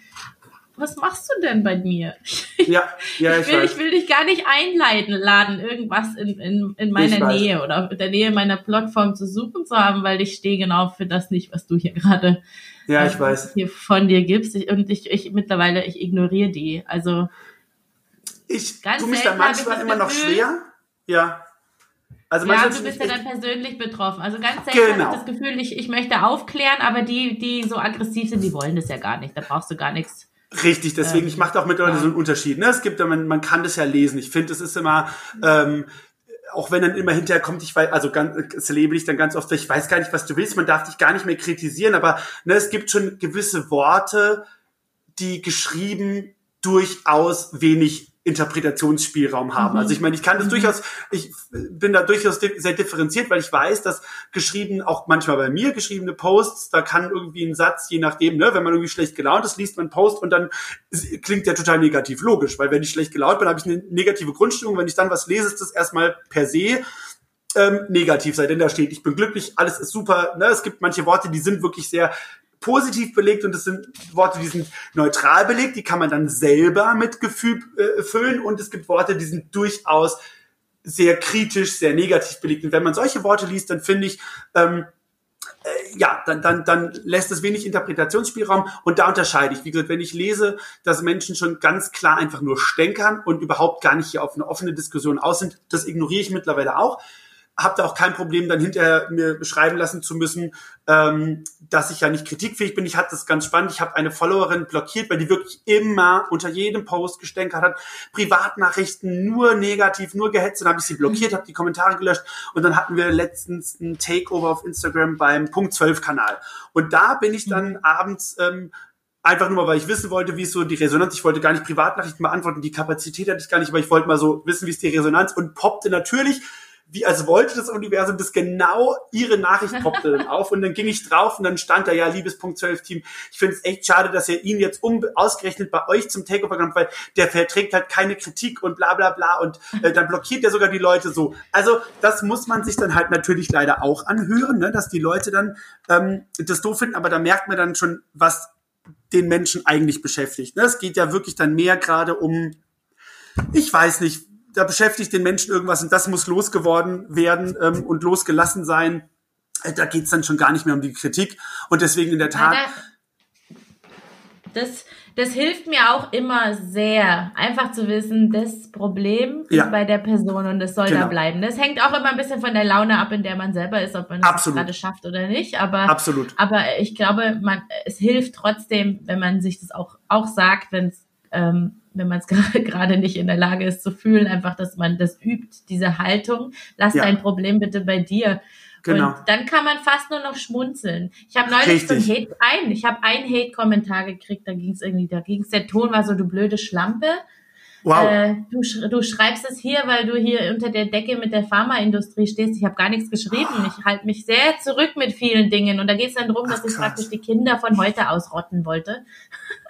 was machst du denn bei mir? Ja, ja, ich, ich will, weiß. ich will dich gar nicht einleiten, laden, irgendwas in, in, in meiner Nähe oder in der Nähe meiner Plattform zu suchen zu haben, weil ich stehe genau für das nicht, was du hier gerade ja, ich äh, weiß. hier von dir gibst. Ich, und ich, ich mittlerweile, ich ignoriere die. Also ich tue mich da manchmal immer noch schwer. Ja. Also ja, du bist ja dann persönlich betroffen. Also ganz selten genau. habe ich das Gefühl, ich, ich möchte aufklären, aber die, die so aggressiv sind, die wollen das ja gar nicht. Da brauchst du gar nichts Richtig, deswegen, ähm, ich mache auch mit Leuten ja. so einen Unterschied. Ne? Es gibt, man, man kann das ja lesen. Ich finde, es ist immer, ähm, auch wenn dann immer hinterher kommt, ich weiß, also ganz, das lebe ich dann ganz oft, ich weiß gar nicht, was du willst, man darf dich gar nicht mehr kritisieren, aber ne, es gibt schon gewisse Worte, die geschrieben durchaus wenig Interpretationsspielraum haben. Mhm. Also ich meine, ich kann das mhm. durchaus, ich bin da durchaus sehr differenziert, weil ich weiß, dass geschrieben, auch manchmal bei mir geschriebene Posts, da kann irgendwie ein Satz, je nachdem, ne, wenn man irgendwie schlecht gelaunt ist, liest man einen Post und dann klingt der total negativ. Logisch, weil wenn ich schlecht gelaunt bin, habe ich eine negative Grundstimmung. Wenn ich dann was lese, ist das erstmal per se ähm, negativ sei, denn da steht, ich bin glücklich, alles ist super. Ne? Es gibt manche Worte, die sind wirklich sehr positiv belegt und es sind Worte, die sind neutral belegt, die kann man dann selber mit Gefühl äh, füllen und es gibt Worte, die sind durchaus sehr kritisch, sehr negativ belegt. Und wenn man solche Worte liest, dann finde ich, ähm, äh, ja, dann, dann, dann lässt es wenig Interpretationsspielraum und da unterscheide ich. Wie gesagt, wenn ich lese, dass Menschen schon ganz klar einfach nur stänkern und überhaupt gar nicht hier auf eine offene Diskussion aus sind, das ignoriere ich mittlerweile auch habe da auch kein Problem, dann hinterher mir beschreiben lassen zu müssen, ähm, dass ich ja nicht kritikfähig bin. Ich hatte das ganz spannend. Ich habe eine Followerin blockiert, weil die wirklich immer unter jedem Post gestänkert hat. Privatnachrichten nur negativ, nur gehetzt. Dann habe ich sie blockiert, habe die Kommentare gelöscht. Und dann hatten wir letztens ein Takeover auf Instagram beim Punkt 12 Kanal. Und da bin ich dann mhm. abends ähm, einfach nur mal, weil ich wissen wollte, wie ist so die Resonanz. Ich wollte gar nicht Privatnachrichten beantworten, die Kapazität hatte ich gar nicht, aber ich wollte mal so wissen, wie ist die Resonanz und poppte natürlich wie als wollte das Universum, das genau ihre Nachricht poppte dann auf und dann ging ich drauf und dann stand da ja, liebes Punkt 12 Team, ich finde es echt schade, dass ihr ihn jetzt um, ausgerechnet bei euch zum Takeover kommt, weil der verträgt halt keine Kritik und bla bla bla und äh, dann blockiert er sogar die Leute so. Also das muss man sich dann halt natürlich leider auch anhören, ne, dass die Leute dann ähm, das doof finden, aber da merkt man dann schon, was den Menschen eigentlich beschäftigt. Ne? Es geht ja wirklich dann mehr gerade um, ich weiß nicht, da beschäftigt den Menschen irgendwas und das muss losgeworden werden ähm, und losgelassen sein. Äh, da geht's dann schon gar nicht mehr um die Kritik. Und deswegen in der Tat. Das, das hilft mir auch immer sehr, einfach zu wissen, das Problem ist ja. bei der Person und es soll genau. da bleiben. Das hängt auch immer ein bisschen von der Laune ab, in der man selber ist, ob man es gerade schafft oder nicht. Aber, Absolut. aber ich glaube, man, es hilft trotzdem, wenn man sich das auch, auch sagt, wenn es ähm, wenn man es gerade nicht in der Lage ist zu fühlen, einfach, dass man das übt, diese Haltung. Lass ja. dein Problem bitte bei dir. Genau. Und dann kann man fast nur noch schmunzeln. Ich habe neulich so ein Hate, ein, ich habe einen Hate-Kommentar gekriegt, da ging es irgendwie, da ging es, der Ton war so, du blöde Schlampe. Wow. Äh, du, du schreibst es hier, weil du hier unter der Decke mit der Pharmaindustrie stehst. Ich habe gar nichts geschrieben. Ich halte mich sehr zurück mit vielen Dingen. Und da geht es dann darum, dass ich praktisch die Kinder von heute ausrotten wollte.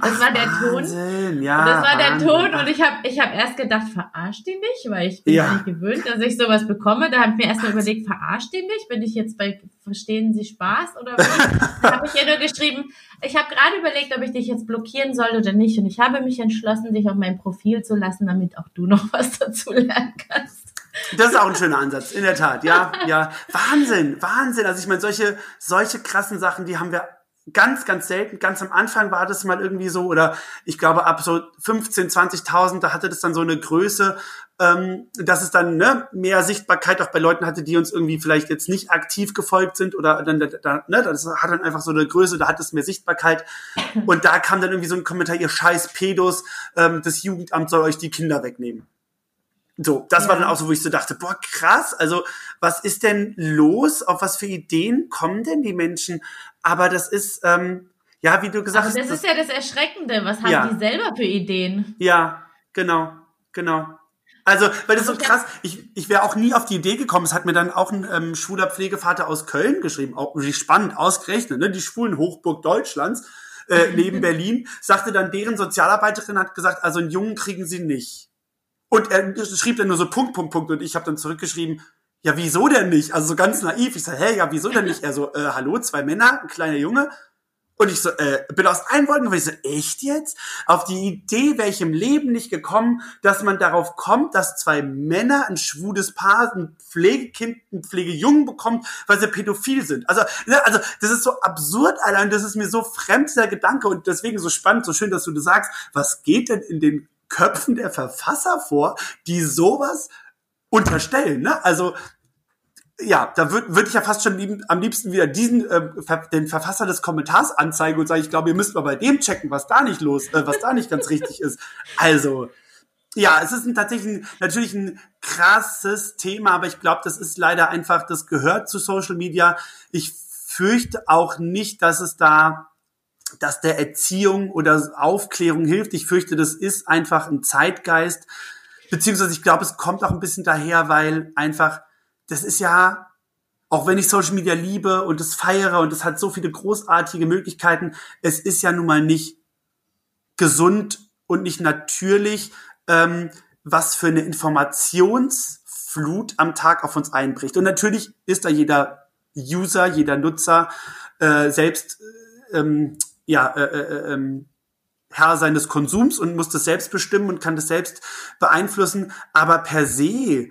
Das Ach, war der Wahnsinn. Ton. Ja, das war Wahnsinn. der Ton und ich habe ich hab erst gedacht, verarscht ihn mich, weil ich bin ja. nicht gewöhnt, dass ich sowas bekomme. Da habe ich mir erst mal überlegt, verarscht ihn mich? Bin ich jetzt bei Verstehen Sie Spaß oder was? da habe ich ja nur geschrieben, ich habe gerade überlegt, ob ich dich jetzt blockieren soll oder nicht und ich habe mich entschlossen, dich auf mein Profil zu lassen, damit auch du noch was dazu lernen kannst. Das ist auch ein schöner Ansatz, in der Tat. Ja, ja. Wahnsinn, Wahnsinn. Also ich meine, solche, solche krassen Sachen, die haben wir ganz, ganz selten. Ganz am Anfang war das mal irgendwie so, oder ich glaube ab so 15, 20.000, da hatte das dann so eine Größe, ähm, dass es dann ne, mehr Sichtbarkeit auch bei Leuten hatte, die uns irgendwie vielleicht jetzt nicht aktiv gefolgt sind oder dann, da, ne, das hat dann einfach so eine Größe, da hat es mehr Sichtbarkeit. Und da kam dann irgendwie so ein Kommentar, ihr scheiß Pedos, ähm, das Jugendamt soll euch die Kinder wegnehmen. So, das Ja. war dann auch so, wo ich so dachte, boah, krass, also was ist denn los? Auf was für Ideen kommen denn die Menschen? Aber das ist, ähm, ja, wie du gesagt Aber hast, das ist ja das Erschreckende. Was haben Ja. die selber für Ideen? Ja, genau, genau. Also, weil das ist so ich krass, ich, ich wäre auch nie auf die Idee gekommen, es hat mir dann auch ein ähm, schwuler Pflegevater aus Köln geschrieben, auch spannend ausgerechnet, ne? die schwulen Hochburg Deutschlands, äh, neben Berlin, sagte dann, deren Sozialarbeiterin hat gesagt, also einen Jungen kriegen sie nicht. Und er schrieb dann nur so Punkt, Punkt, Punkt und ich habe dann zurückgeschrieben, ja, wieso denn nicht? Also so ganz naiv. Ich so, hä, ja, wieso denn nicht? Er so, äh, hallo, zwei Männer, ein kleiner Junge. Und ich so, äh, bin aus allen Wolken und ich so, echt jetzt? Auf die Idee wäre ich im Leben nicht gekommen, dass man darauf kommt, dass zwei Männer, ein schwules Paar, ein Pflegekind, ein Pflegejungen bekommt, weil sie pädophil sind. Also, ne, also das ist so absurd, Alter, und das ist mir so fremd, der Gedanke, und deswegen so spannend, so schön, dass du das sagst, was geht denn in den Köpfen der Verfasser vor, die sowas unterstellen, ne? Also, ja, da würde würd ich ja fast schon lieb, am liebsten wieder diesen äh, den Verfasser des Kommentars anzeigen und sagen, ich glaube, ihr müsst mal bei dem checken, was da nicht los, äh, was da nicht ganz richtig ist. Also, ja, es ist ein, tatsächlich ein, natürlich ein krasses Thema, aber ich glaube, das ist leider einfach, das gehört zu Social Media. Ich fürchte auch nicht, dass es da dass der Erziehung oder Aufklärung hilft. Ich fürchte, das ist einfach ein Zeitgeist. Beziehungsweise ich glaube, es kommt auch ein bisschen daher, weil einfach, das ist ja, auch wenn ich Social Media liebe und es feiere und es hat so viele großartige Möglichkeiten, es ist ja nun mal nicht gesund und nicht natürlich, ähm, was für eine Informationsflut am Tag auf uns einbricht. Und natürlich ist da jeder User, jeder Nutzer äh, selbst äh, ähm, ja, äh, äh, ähm, Herr seines Konsums und muss das selbst bestimmen und kann das selbst beeinflussen. Aber per se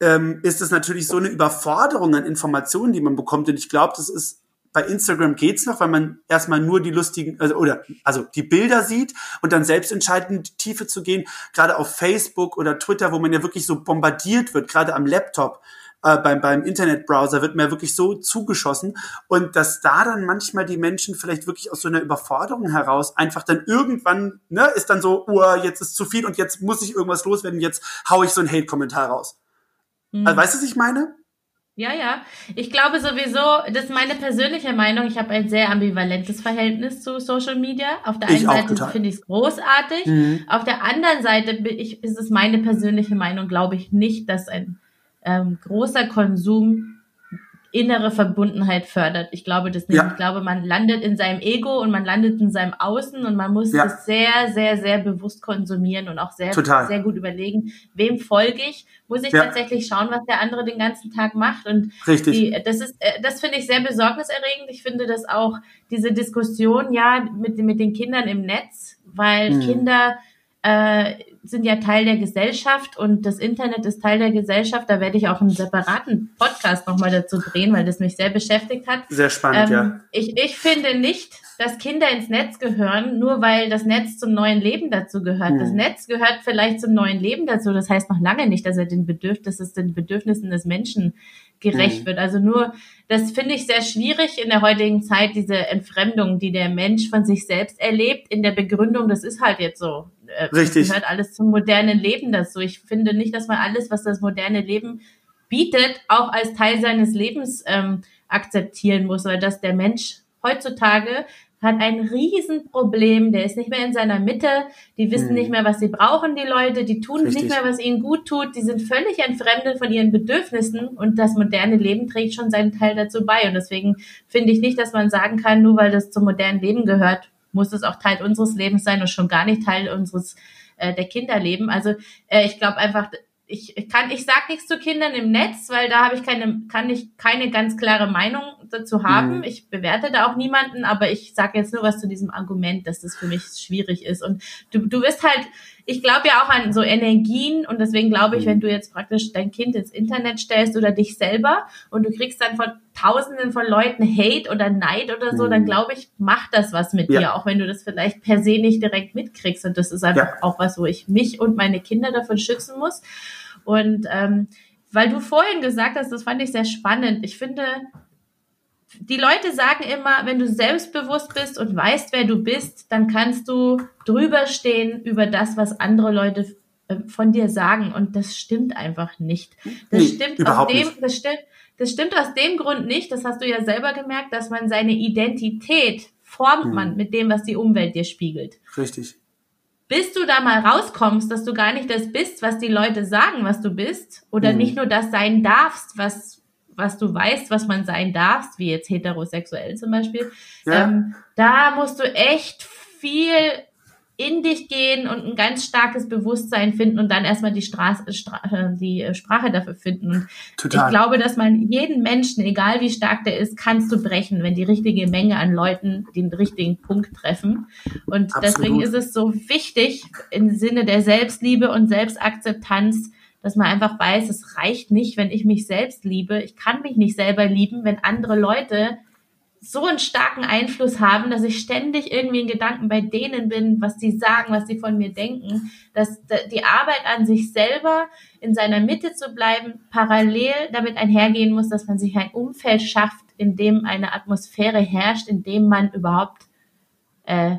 ähm, ist es natürlich so eine Überforderung an Informationen, die man bekommt. Und ich glaube, das ist bei Instagram geht's noch, weil man erstmal nur die lustigen also, oder also die Bilder sieht und dann selbst entscheidet, in die Tiefe zu gehen. Gerade auf Facebook oder Twitter, wo man ja wirklich so bombardiert wird, gerade am Laptop äh, beim, beim Internetbrowser wird mir wirklich so zugeschossen und dass da dann manchmal die Menschen vielleicht wirklich aus so einer Überforderung heraus einfach dann irgendwann, ne, ist dann so, oh, jetzt ist zu viel und jetzt muss ich irgendwas loswerden, jetzt hau ich so einen Hate-Kommentar raus. Hm. Also, weißt du, was ich meine? Ja, ja. Ich glaube sowieso, das ist meine persönliche Meinung. Ich habe ein sehr ambivalentes Verhältnis zu Social Media. Auf der einen Seite finde ich es großartig. Mhm. Auf der anderen Seite bin ich, ist es meine persönliche Meinung, glaube ich nicht, dass ein ähm, großer Konsum innere Verbundenheit fördert. Ich glaube das nicht. Ja. Ich glaube, man landet in seinem Ego und man landet in seinem Außen und man muss Ja. das sehr, sehr, sehr bewusst konsumieren und auch sehr, Total. sehr gut überlegen, wem folge ich. Muss ich Ja. tatsächlich schauen, was der andere den ganzen Tag macht und Richtig. die, das ist, äh, das finde ich sehr besorgniserregend. Ich finde das auch diese Diskussion, ja, mit, mit den Kindern im Netz, weil Mhm. Kinder äh, sind ja Teil der Gesellschaft und das Internet ist Teil der Gesellschaft. Da werde ich auch einen separaten Podcast nochmal dazu drehen, weil das mich sehr beschäftigt hat. Sehr spannend, Ähm, ja. ich, ich finde nicht, dass Kinder ins Netz gehören, nur weil das Netz zum neuen Leben dazu gehört. Mhm. Das Netz gehört vielleicht zum neuen Leben dazu. Das heißt noch lange nicht, dass er den Bedürfnissen, den Bedürfnissen des Menschen gerecht Mhm. wird. Also nur, das finde ich sehr schwierig in der heutigen Zeit, diese Entfremdung, die der Mensch von sich selbst erlebt, in der Begründung, das ist halt jetzt so. Äh, Richtig. Gehört alles zum modernen Leben dazu. Ich finde nicht, dass man alles, was das moderne Leben bietet, auch als Teil seines Lebens ähm, akzeptieren muss, weil dass der Mensch heutzutage hat ein Riesenproblem, der ist nicht mehr in seiner Mitte, die wissen Mhm. nicht mehr, was sie brauchen, die Leute, die tun Richtig. nicht mehr, was ihnen gut tut, die sind völlig entfremdet von ihren Bedürfnissen und das moderne Leben trägt schon seinen Teil dazu bei und deswegen finde ich nicht, dass man sagen kann, nur weil das zum modernen Leben gehört, muss es auch Teil unseres Lebens sein und schon gar nicht Teil unseres äh, der Kinderleben. Also äh, ich glaube einfach, ich, kann, ich sag nichts zu Kindern im Netz, weil da habe ich keine, kann ich keine ganz klare Meinung dazu haben. Mhm. Ich bewerte da auch niemanden, aber ich sage jetzt nur was zu diesem Argument, dass das für mich schwierig ist. Und du, du wirst halt, ich glaube ja auch an so Energien und deswegen glaube ich, Mhm. wenn du jetzt praktisch dein Kind ins Internet stellst oder dich selber und du kriegst dann von Tausenden von Leuten Hate oder Neid oder so, Mhm. dann glaube ich, macht das was mit Ja. dir, auch wenn du das vielleicht per se nicht direkt mitkriegst. Und das ist einfach Ja. auch was, wo ich mich und meine Kinder davon schützen muss. Und ähm, weil du vorhin gesagt hast, das fand ich sehr spannend. Ich finde, die Leute sagen immer, wenn du selbstbewusst bist und weißt, wer du bist, dann kannst du drüber stehen über das, was andere Leute äh, von dir sagen und das stimmt einfach nicht. Das Nee, stimmt aus dem, nicht. das stimmt, das stimmt aus dem Grund nicht, das hast du ja selber gemerkt, dass man seine Identität formt Mhm. man mit dem, was die Umwelt dir spiegelt. Richtig. Bis du da mal rauskommst, dass du gar nicht das bist, was die Leute sagen, was du bist, oder Mhm. nicht nur das sein darfst, was, was du weißt, was man sein darfst, wie jetzt heterosexuell zum Beispiel, Ja. ähm, da musst du echt viel in dich gehen und ein ganz starkes Bewusstsein finden und dann erstmal die, Straße, Stra äh, die Sprache dafür finden. Und Total. ich glaube, dass man jeden Menschen, egal wie stark der ist, kannst du brechen, wenn die richtige Menge an Leuten den richtigen Punkt treffen. Und Absolut. deswegen ist es so wichtig im Sinne der Selbstliebe und Selbstakzeptanz, dass man einfach weiß, es reicht nicht, wenn ich mich selbst liebe. Ich kann mich nicht selber lieben, wenn andere Leute so einen starken Einfluss haben, dass ich ständig irgendwie in Gedanken bei denen bin, was sie sagen, was sie von mir denken, dass die Arbeit an sich selber in seiner Mitte zu bleiben, parallel damit einhergehen muss, dass man sich ein Umfeld schafft, in dem eine Atmosphäre herrscht, in dem man überhaupt äh,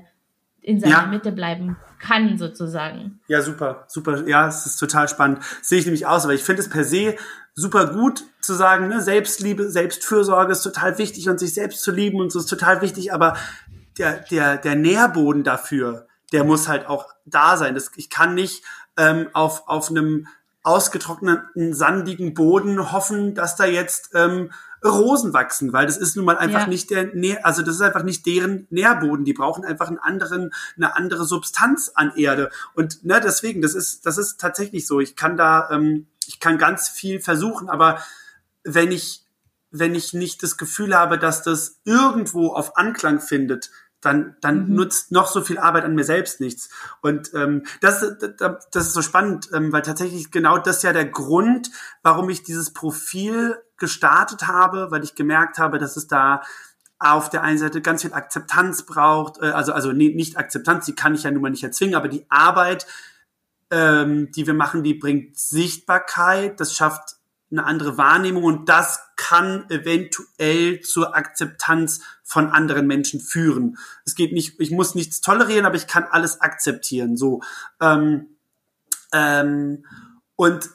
in seiner Ja. Mitte bleiben kann, sozusagen. Ja, super, super. Ja, es ist total spannend. Sehe ich nämlich aus, aber ich finde es per se super gut zu sagen, ne, Selbstliebe, Selbstfürsorge ist total wichtig und sich selbst zu lieben und so ist total wichtig, aber der, der, der Nährboden dafür, der muss halt auch da sein. Das, ich kann nicht ähm, auf, auf einem ausgetrockneten, sandigen Boden hoffen, dass da jetzt ähm, Rosen wachsen, weil das ist nun mal einfach Ja. nicht der, Nähr, also das ist einfach nicht deren Nährboden. Die brauchen einfach einen anderen, eine andere Substanz an Erde. Und ne, deswegen, das ist, das ist tatsächlich so. Ich kann da, ähm, ich kann ganz viel versuchen, aber wenn ich, wenn ich nicht das Gefühl habe, dass das irgendwo auf Anklang findet, dann, dann Mhm. nutzt noch so viel Arbeit an mir selbst nichts. Und ähm, das, das, das ist so spannend, ähm, weil tatsächlich genau das ja der Grund, warum ich dieses Profil gestartet habe, weil ich gemerkt habe, dass es da auf der einen Seite ganz viel Akzeptanz braucht, äh, also also nee, nicht Akzeptanz, die kann ich ja nun mal nicht erzwingen, aber die Arbeit, ähm, die wir machen, die bringt Sichtbarkeit, das schafft eine andere Wahrnehmung und das kann eventuell zur Akzeptanz von anderen Menschen führen. Es geht nicht, ich muss nichts tolerieren, aber ich kann alles akzeptieren. So ähm, ähm, und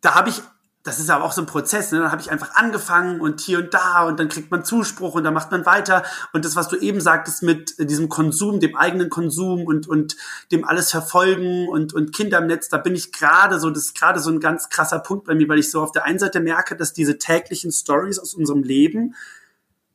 da habe ich das ist aber auch so ein Prozess, ne? dann habe ich einfach angefangen und hier und da und dann kriegt man Zuspruch und dann macht man weiter und das, was du eben sagtest mit äh, diesem Konsum, dem eigenen Konsum und, und dem alles verfolgen und, und Kinder im Netz, da bin ich gerade so, das ist gerade so ein ganz krasser Punkt bei mir, weil ich so auf der einen Seite merke, dass diese täglichen Stories aus unserem Leben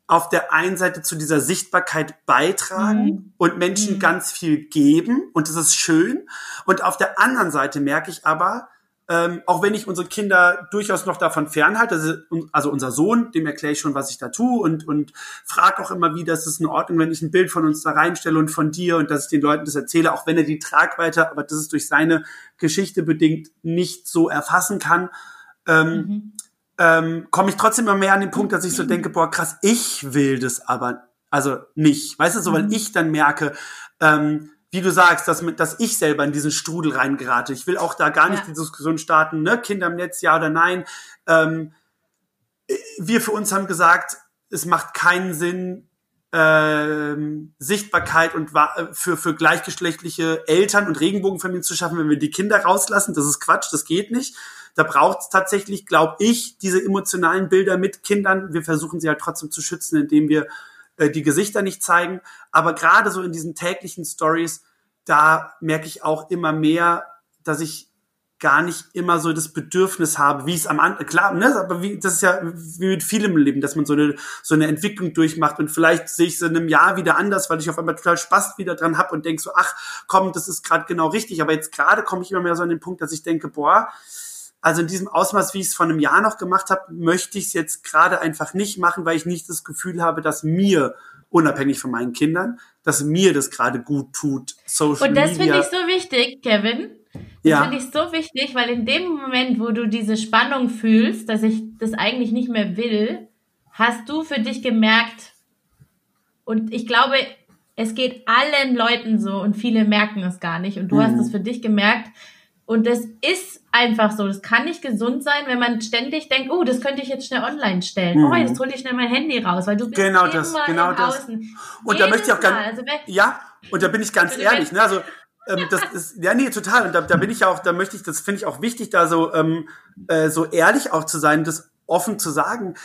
auf der einen Seite zu dieser Sichtbarkeit beitragen Mhm. und Menschen Mhm. ganz viel geben und das ist schön und auf der anderen Seite merke ich aber, ähm, auch wenn ich unsere Kinder durchaus noch davon fernhalte, also, also unser Sohn, dem erkläre ich schon, was ich da tue und, und frage auch immer wieder, ist es in Ordnung, wenn ich ein Bild von uns da reinstelle und von dir und dass ich den Leuten das erzähle, auch wenn er die Tragweite, aber das ist durch seine Geschichte bedingt nicht so erfassen kann, ähm, Mhm. ähm, komme ich trotzdem immer mehr an den Punkt, dass ich so denke, boah, krass, ich will das aber, also nicht. Weißt du, so, weil Mhm. ich dann merke, ähm, wie du sagst, dass, mit, dass ich selber in diesen Strudel reingerate. Ich will auch da gar nicht Ja. die Diskussion starten, ne, Kinder im Netz, ja oder nein. Ähm, wir für uns haben gesagt, es macht keinen Sinn, ähm, Sichtbarkeit und äh, für, für gleichgeschlechtliche Eltern und Regenbogenfamilien zu schaffen, wenn wir die Kinder rauslassen. Das ist Quatsch, das geht nicht. Da braucht es tatsächlich, glaube ich, diese emotionalen Bilder mit Kindern. Wir versuchen sie halt trotzdem zu schützen, indem wir äh, die Gesichter nicht zeigen. Aber gerade so in diesen täglichen Stories, da merke ich auch immer mehr, dass ich gar nicht immer so das Bedürfnis habe, wie es am Anfang, klar, ne, aber wie, das ist ja wie mit vielem Leben, dass man so eine, so eine Entwicklung durchmacht und vielleicht sehe ich es in einem Jahr wieder anders, weil ich auf einmal total Spaß wieder dran habe und denke so, ach komm, das ist gerade genau richtig, aber jetzt gerade komme ich immer mehr so an den Punkt, dass ich denke, boah, also in diesem Ausmaß, wie ich es vor einem Jahr noch gemacht habe, möchte ich es jetzt gerade einfach nicht machen, weil ich nicht das Gefühl habe, dass mir, unabhängig von meinen Kindern, dass mir das gerade gut tut, Social Und das Media. finde ich so wichtig, Kevin. Das Ja. finde ich so wichtig, weil in dem Moment, wo du diese Spannung fühlst, dass ich das eigentlich nicht mehr will, hast du für dich gemerkt, und ich glaube, es geht allen Leuten so und viele merken es gar nicht. Und du hast Mhm. es für dich gemerkt. Und das ist einfach so. Das kann nicht gesund sein, wenn man ständig denkt, oh, das könnte ich jetzt schnell online stellen. Mhm. Oh, jetzt hole ich schnell mein Handy raus, weil du bist Genau immer das, genau das. Außen. Und da möchte ich auch Jedes ganz-. Also, Ja, und da bin ich ganz ehrlich, ne? Also ähm, das ist, ja, nee, total. Und da, da bin ich ja auch, da möchte ich, das finde ich auch wichtig, da so, ähm, äh, so ehrlich auch zu sein, das offen zu sagen.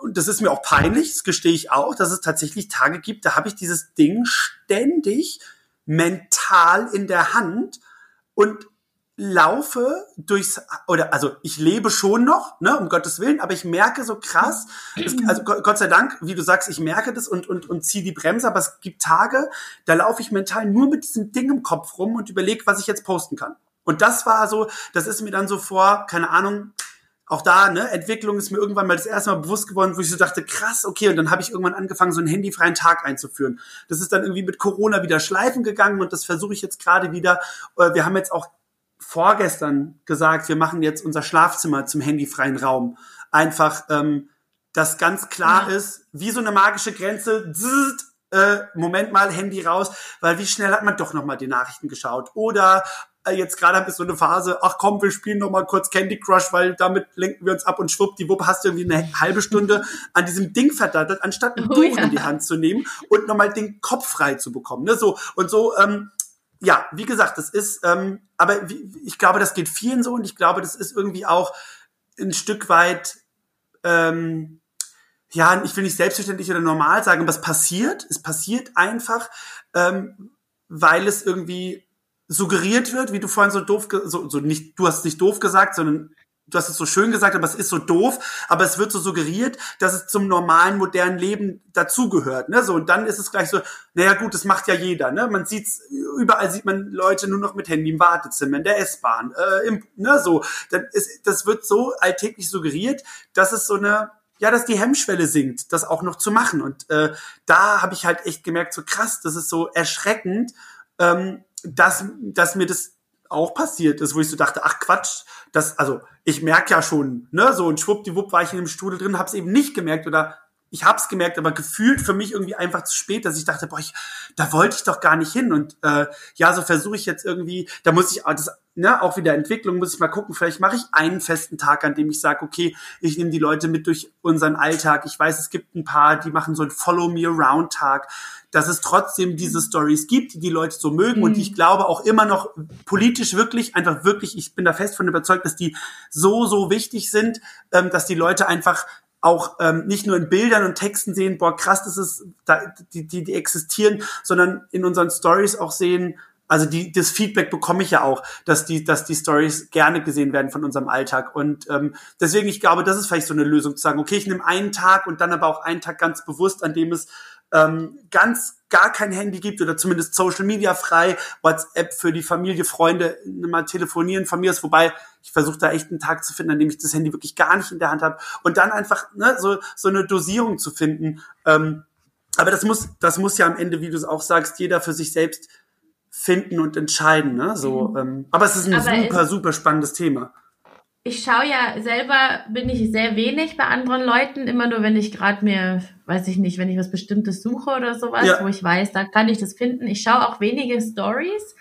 Und das ist mir auch peinlich, das gestehe ich auch, dass es tatsächlich Tage gibt, da habe ich dieses Ding ständig mental in der Hand und laufe durchs oder also ich lebe schon noch, ne, um Gottes Willen, aber ich merke so krass, es, also Gott sei Dank, wie du sagst, ich merke das und und und ziehe die Bremse, aber es gibt Tage, da laufe ich mental nur mit diesem Ding im Kopf rum und überlege, was ich jetzt posten kann. Und das war so, das ist mir dann so vor, keine Ahnung, auch da, ne, Entwicklung ist mir irgendwann mal das erste Mal bewusst geworden, wo ich so dachte, krass, okay, und dann habe ich irgendwann angefangen, so einen handyfreien Tag einzuführen. Das ist dann irgendwie mit Corona wieder schleifen gegangen und das versuche ich jetzt gerade wieder. Äh, wir haben jetzt auch vorgestern gesagt, wir machen jetzt unser Schlafzimmer zum handyfreien Raum. Einfach, ähm, dass ganz klar ja. ist, wie so eine magische Grenze, zzzt, äh, Moment mal, Handy raus, weil wie schnell hat man doch noch mal die Nachrichten geschaut? Oder äh, jetzt gerade haben wir so eine Phase, ach komm, wir spielen noch mal kurz Candy Crush, weil damit lenken wir uns ab und schwuppdiwupp hast du irgendwie eine halbe Stunde an diesem Ding verdattert, anstatt ein oh, Buch ja. in die Hand zu nehmen und noch mal den Kopf frei zu bekommen. Ne? So und so ähm, ja, wie gesagt, das ist, ähm, aber wie, ich glaube, das geht vielen so und ich glaube, das ist irgendwie auch ein Stück weit, ähm, ja, ich will nicht selbstverständlich oder normal sagen, es passiert, es passiert einfach, ähm, weil es irgendwie suggeriert wird, wie du vorhin so doof, so, so nicht, du hast nicht doof gesagt, sondern du hast es so schön gesagt, aber es ist so doof, aber es wird so suggeriert, dass es zum normalen, modernen Leben dazugehört. Ne? So, und dann ist es gleich so, naja gut, das macht ja jeder. Ne? Man sieht's, überall sieht man Leute nur noch mit Handy im Wartezimmer, in der S-Bahn, äh, im, ne, so. Dann ist, das wird so alltäglich suggeriert, dass es so eine, ja, dass die Hemmschwelle sinkt, das auch noch zu machen. Und äh, da habe ich halt echt gemerkt, so krass, das ist so erschreckend, ähm, dass, dass mir das auch passiert ist, wo ich so dachte, ach Quatsch, das, also ich merke ja schon, ne, so ein Schwuppdiwupp war ich in dem Studio drin, hab's eben nicht gemerkt oder ich hab's gemerkt, aber gefühlt für mich irgendwie einfach zu spät, dass ich dachte, boah, ich, da wollte ich doch gar nicht hin und äh, ja, so versuche ich jetzt irgendwie, da muss ich das, ne, auch wieder Entwicklung, muss ich mal gucken, vielleicht mache ich einen festen Tag, an dem ich sage, okay, ich nehme die Leute mit durch unseren Alltag. Ich weiß, es gibt ein paar, die machen so einen Follow Me Around Tag dass es trotzdem diese Stories gibt, die die Leute so mögen mhm. und ich glaube auch immer noch politisch wirklich, einfach wirklich, ich bin da fest von überzeugt, dass die so, so wichtig sind, ähm, dass die Leute einfach auch ähm, nicht nur in Bildern und Texten sehen, boah, krass, das ist, da, die, die, die existieren, sondern in unseren Stories auch sehen, also die, das Feedback bekomme ich ja auch, dass die, dass die Stories gerne gesehen werden von unserem Alltag. Und ähm, deswegen, ich glaube, das ist vielleicht so eine Lösung zu sagen, okay, ich nehme einen Tag und dann aber auch einen Tag ganz bewusst, an dem es ähm, ganz gar kein Handy gibt oder zumindest Social Media frei, WhatsApp für die Familie, Freunde, mal telefonieren von mir ist, wobei ich versuche da echt einen Tag zu finden, an dem ich das Handy wirklich gar nicht in der Hand habe und dann einfach ne, so, so eine Dosierung zu finden. Ähm, aber das muss, das muss ja am Ende, wie du es auch sagst, jeder für sich selbst finden und entscheiden. Ne? So, mhm. ähm, aber es ist ein aber super, super spannendes Thema ich schaue ja selber, bin ich sehr wenig bei anderen Leuten, immer nur, wenn ich gerade mir, weiß ich nicht, wenn ich was Bestimmtes suche oder sowas, ja. wo ich weiß, da kann ich das finden. Ich schaue auch wenige Stories.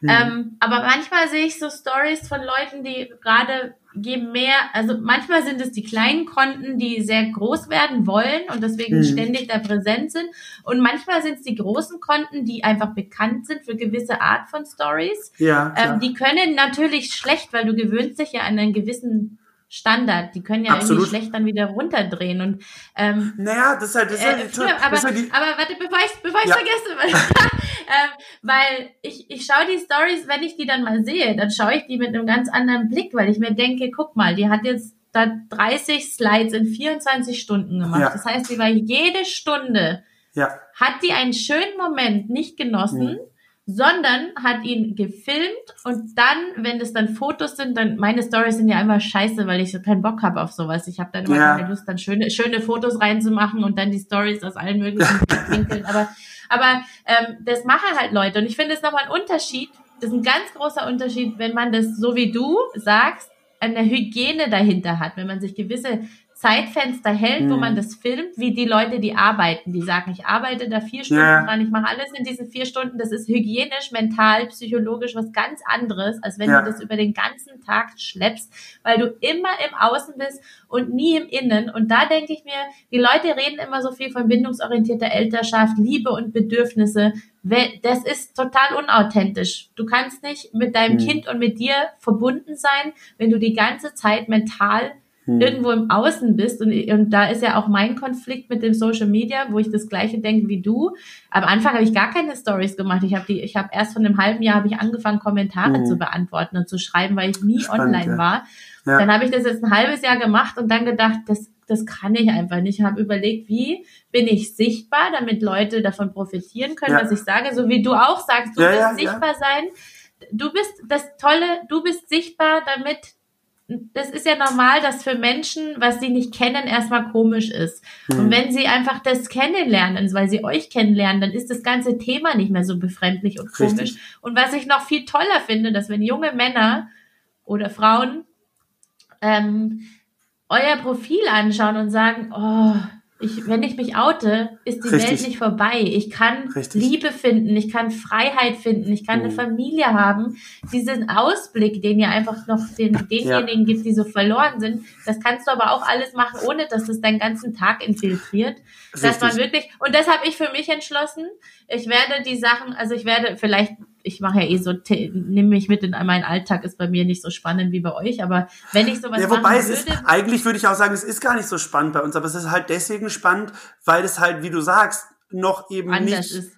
Mhm. Ähm, aber manchmal sehe ich so Stories von Leuten, die gerade geben mehr, also manchmal sind es die kleinen Konten, die sehr groß werden wollen und deswegen mhm. ständig da präsent sind. Und manchmal sind es die großen Konten, die einfach bekannt sind für gewisse Art von Stories. Ja, ähm, die können natürlich schlecht, weil du gewöhnst dich ja an einen gewissen Standard. Die können ja Absolut. irgendwie schlecht dann wieder runterdrehen und ähm, naja, das ist halt, das ist halt, äh, aber, das ist halt die, aber warte, bevor ich bevor ich ja. vergesse, weil, ähm, weil ich ich schaue die Stories, wenn ich die dann mal sehe, dann schaue ich die mit einem ganz anderen Blick, weil ich mir denke, guck mal, die hat jetzt da 30 Slides in 24 Stunden gemacht. Ja. Das heißt, die war jede Stunde ja. hat die einen schönen Moment nicht genossen. Mhm sondern hat ihn gefilmt und dann, wenn es dann Fotos sind, dann meine Stories sind ja immer scheiße, weil ich so keinen Bock habe auf sowas. Ich habe dann immer ja. keine Lust, dann schöne schöne Fotos reinzumachen und dann die Stories aus allen möglichen Winkeln. Aber aber ähm, das machen halt Leute und ich finde es nochmal ein Unterschied. Das ist ein ganz großer Unterschied, wenn man das so wie du sagst eine Hygiene dahinter hat, wenn man sich gewisse Zeitfenster hält, mhm. wo man das filmt, wie die Leute, die arbeiten, die sagen, ich arbeite da vier Stunden ja. dran, ich mache alles in diesen vier Stunden. Das ist hygienisch, mental, psychologisch was ganz anderes, als wenn ja. du das über den ganzen Tag schleppst, weil du immer im Außen bist und nie im Innen. Und da denke ich mir, die Leute reden immer so viel von bindungsorientierter Elternschaft, Liebe und Bedürfnisse. Das ist total unauthentisch. Du kannst nicht mit deinem mhm. Kind und mit dir verbunden sein, wenn du die ganze Zeit mental hm. irgendwo im Außen bist. Und, und da ist ja auch mein Konflikt mit dem Social Media, wo ich das Gleiche denke wie du. Am Anfang habe ich gar keine Stories gemacht. Ich habe die, ich habe erst von einem halben Jahr habe ich angefangen, Kommentare hm. zu beantworten und zu schreiben, weil ich nie Spannend, online ja. war. Ja. Dann habe ich das jetzt ein halbes Jahr gemacht und dann gedacht, das, das kann ich einfach nicht. Ich habe überlegt, wie bin ich sichtbar, damit Leute davon profitieren können, ja. was ich sage, so wie du auch sagst, du ja, willst sichtbar sein. Du bist das Tolle, du bist sichtbar, damit das ist ja normal, dass für Menschen, was sie nicht kennen, erstmal komisch ist. Mhm. Und wenn sie einfach das kennenlernen, weil sie euch kennenlernen, dann ist das ganze Thema nicht mehr so befremdlich und komisch. Richtig. Und was ich noch viel toller finde, dass wenn junge Männer oder Frauen ähm, euer Profil anschauen und sagen, oh, ich, wenn ich mich oute, ist die Richtig. Welt nicht vorbei. Ich kann Richtig. Liebe finden, ich kann Freiheit finden, ich kann mhm. eine Familie haben. Diesen Ausblick, den ihr einfach noch den, denjenigen ja. gibt, die so verloren sind, das kannst du aber auch alles machen, ohne dass es deinen ganzen Tag infiltriert. Richtig. Dass man wirklich, und das habe ich für mich entschlossen. Ich werde die Sachen, also ich werde vielleicht ich mache ja eh so, nehme mich mit in meinen Alltag, ist bei mir nicht so spannend wie bei euch, aber wenn ich sowas ja, wobei es würde, ist, eigentlich würde ich auch sagen, es ist gar nicht so spannend bei uns, aber es ist halt deswegen spannend, weil es halt, wie du sagst, noch eben nicht, ist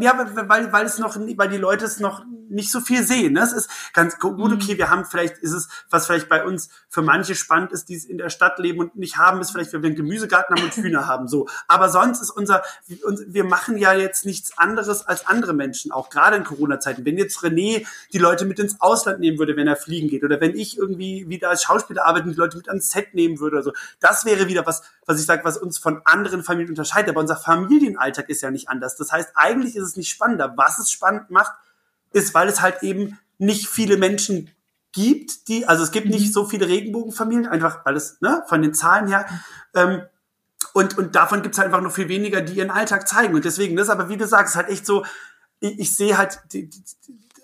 ja, weil, weil es noch, weil die Leute es noch nicht so viel sehen. Ne? Es ist ganz gut, mhm. okay, wir haben vielleicht, ist es, was vielleicht bei uns für manche spannend ist, die es in der Stadt leben und nicht haben, ist vielleicht, wenn wir einen Gemüsegarten haben und Hühner haben, so. Aber sonst ist unser, wir machen ja jetzt nichts anderes als andere Menschen, auch gerade in Corona-Zeiten. Wenn jetzt René die Leute mit ins Ausland nehmen würde, wenn er fliegen geht, oder wenn ich irgendwie wieder als Schauspieler arbeite und die Leute mit ans Set nehmen würde oder so, das wäre wieder was, was ich sage, was uns von anderen Familien unterscheidet. Aber unser Familienalltag ist ja nicht anders. Das heißt, eigentlich eigentlich ist es nicht spannender. Was es spannend macht, ist, weil es halt eben nicht viele Menschen gibt, die, also es gibt nicht mhm. so viele Regenbogenfamilien, einfach alles, ne, von den Zahlen her. Ähm, und, und davon gibt es halt einfach noch viel weniger, die ihren Alltag zeigen. Und deswegen, das ist aber, wie du sagst, halt echt so, ich, ich sehe halt,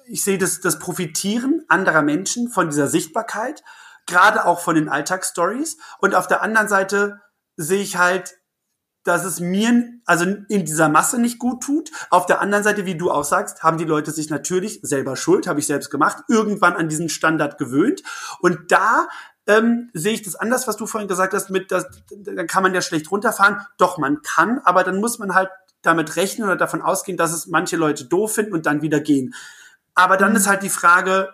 ich sehe das, das Profitieren anderer Menschen von dieser Sichtbarkeit, gerade auch von den Alltagsstories. Und auf der anderen Seite sehe ich halt dass es mir also in dieser Masse nicht gut tut. Auf der anderen Seite, wie du auch sagst, haben die Leute sich natürlich selber schuld, habe ich selbst gemacht, irgendwann an diesen Standard gewöhnt. Und da ähm, sehe ich das anders, was du vorhin gesagt hast, mit das, dann kann man ja schlecht runterfahren. Doch, man kann, aber dann muss man halt damit rechnen oder davon ausgehen, dass es manche Leute doof finden und dann wieder gehen. Aber dann mhm. ist halt die Frage,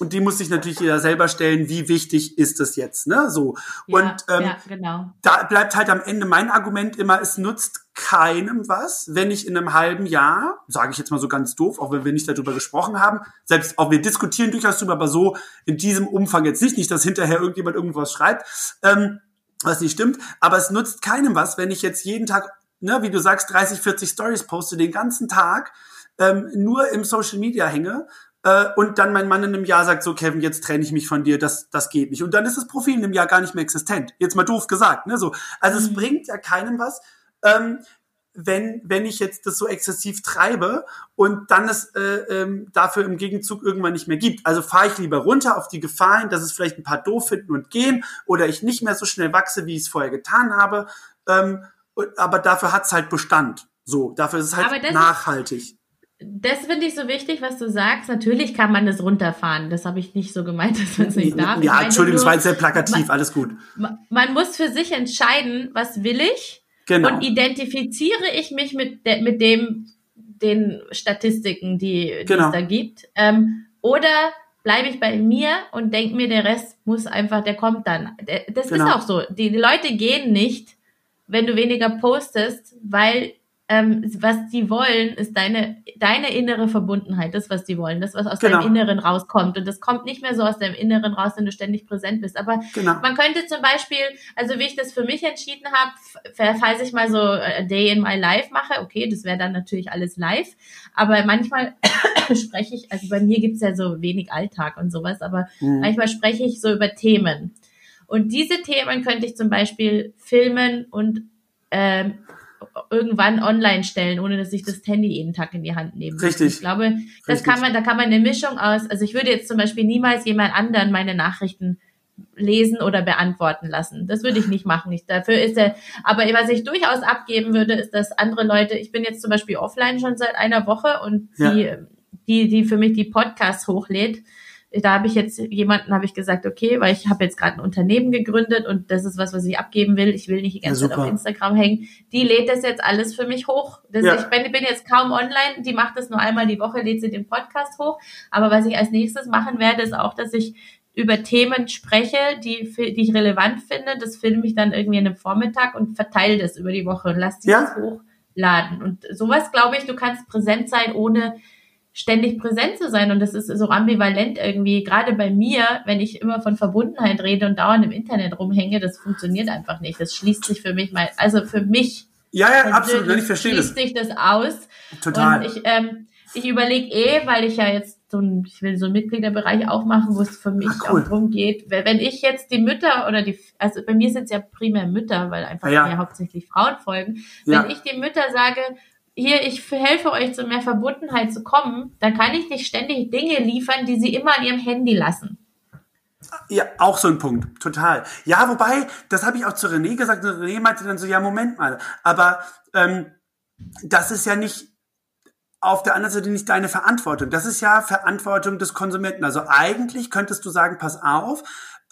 und die muss sich natürlich jeder selber stellen, wie wichtig ist es jetzt, ne? So. Ja, und ähm, ja, genau. da bleibt halt am Ende mein Argument immer, es nutzt keinem was, wenn ich in einem halben Jahr, sage ich jetzt mal so ganz doof, auch wenn wir nicht darüber gesprochen haben, selbst auch wir diskutieren durchaus darüber, aber so in diesem Umfang jetzt nicht, nicht, dass hinterher irgendjemand irgendwas schreibt, ähm, was nicht stimmt, aber es nutzt keinem was, wenn ich jetzt jeden Tag, ne, wie du sagst, 30, 40 Stories poste den ganzen Tag, ähm, nur im Social Media hänge äh, und dann mein Mann in einem Jahr sagt so, Kevin, jetzt trenne ich mich von dir, das, das geht nicht. Und dann ist das Profil in einem Jahr gar nicht mehr existent. Jetzt mal doof gesagt, ne, so. Also mhm. es bringt ja keinem was, ähm, wenn, wenn ich jetzt das so exzessiv treibe und dann es äh, ähm, dafür im Gegenzug irgendwann nicht mehr gibt. Also fahre ich lieber runter auf die Gefahr hin, dass es vielleicht ein paar doof finden und gehen oder ich nicht mehr so schnell wachse, wie ich es vorher getan habe. Ähm, aber dafür hat es halt Bestand. So, dafür ist es halt nachhaltig das finde ich so wichtig, was du sagst. Natürlich kann man das runterfahren. Das habe ich nicht so gemeint, dass man es nicht darf. Ja, Entschuldigung, es war jetzt sehr plakativ, man, alles gut. Man muss für sich entscheiden, was will ich? Genau. Und identifiziere ich mich mit, de, mit dem, den Statistiken, die, die genau. es da gibt. Ähm, oder bleibe ich bei mir und denke mir, der Rest muss einfach, der kommt dann. Das genau. ist auch so. Die Leute gehen nicht, wenn du weniger postest, weil ähm, was die wollen, ist deine, deine innere Verbundenheit, das, was die wollen, das, was aus genau. deinem Inneren rauskommt. Und das kommt nicht mehr so aus deinem Inneren raus, wenn du ständig präsent bist. Aber genau. man könnte zum Beispiel, also wie ich das für mich entschieden habe, falls ich mal so a Day in my Life mache, okay, das wäre dann natürlich alles live. Aber manchmal spreche ich, also bei mir gibt's ja so wenig Alltag und sowas, aber mhm. manchmal spreche ich so über Themen. Und diese Themen könnte ich zum Beispiel filmen und ähm, irgendwann online stellen, ohne dass ich das Handy jeden Tag in die Hand nehme. Richtig. Ich glaube, das Richtig. kann man, da kann man eine Mischung aus, also ich würde jetzt zum Beispiel niemals jemand anderen meine Nachrichten lesen oder beantworten lassen. Das würde ich nicht machen. Ich, dafür ist er, aber was ich durchaus abgeben würde, ist, dass andere Leute, ich bin jetzt zum Beispiel offline schon seit einer Woche und Ja. die, die, die für mich die Podcasts hochlädt, da habe ich jetzt jemanden, habe ich gesagt, okay, weil ich habe jetzt gerade ein Unternehmen gegründet und das ist was, was ich abgeben will. Ich will nicht die ganze Ja, Zeit auf. Instagram hängen. Die lädt das jetzt alles für mich hoch. Das, Ja. Ich bin, bin jetzt kaum online. Die macht das nur einmal die Woche, lädt sie den Podcast hoch. Aber was ich als nächstes machen werde, ist auch, dass ich über Themen spreche, die, die ich relevant finde. Das filme ich dann irgendwie in einem Vormittag und verteile das über die Woche und lasse die Ja. das hochladen. Und sowas, glaube ich, du kannst präsent sein, ohne ständig präsent zu sein. Und das ist so ambivalent irgendwie. Gerade bei mir, wenn ich immer von Verbundenheit rede und dauernd im Internet rumhänge, das funktioniert einfach nicht. Das schließt sich für mich mal, also für mich Ja, ja, absolut. Ich verstehe schließt das. sich das aus. Total. Und ich, ähm, ich überlege eh, weil ich ja jetzt so ein, ich will so einen Mitgliederbereich aufmachen, wo es für mich Ah, cool. auch drum geht, wenn ich jetzt die Mütter oder die, also bei mir sind es ja primär Mütter, weil einfach Ja. mir hauptsächlich Frauen folgen. Ja. Wenn ich die Mütter sage, hier, ich helfe euch zu mehr Verbundenheit zu kommen, dann kann ich nicht ständig Dinge liefern, die sie immer an ihrem Handy lassen. Ja, auch so ein Punkt, total. Ja, wobei, das habe ich auch zu René gesagt, und René meinte dann so, ja, Moment mal, aber ähm, das ist ja nicht auf der anderen Seite nicht deine Verantwortung. Das ist ja Verantwortung des Konsumenten. Also eigentlich könntest du sagen, pass auf,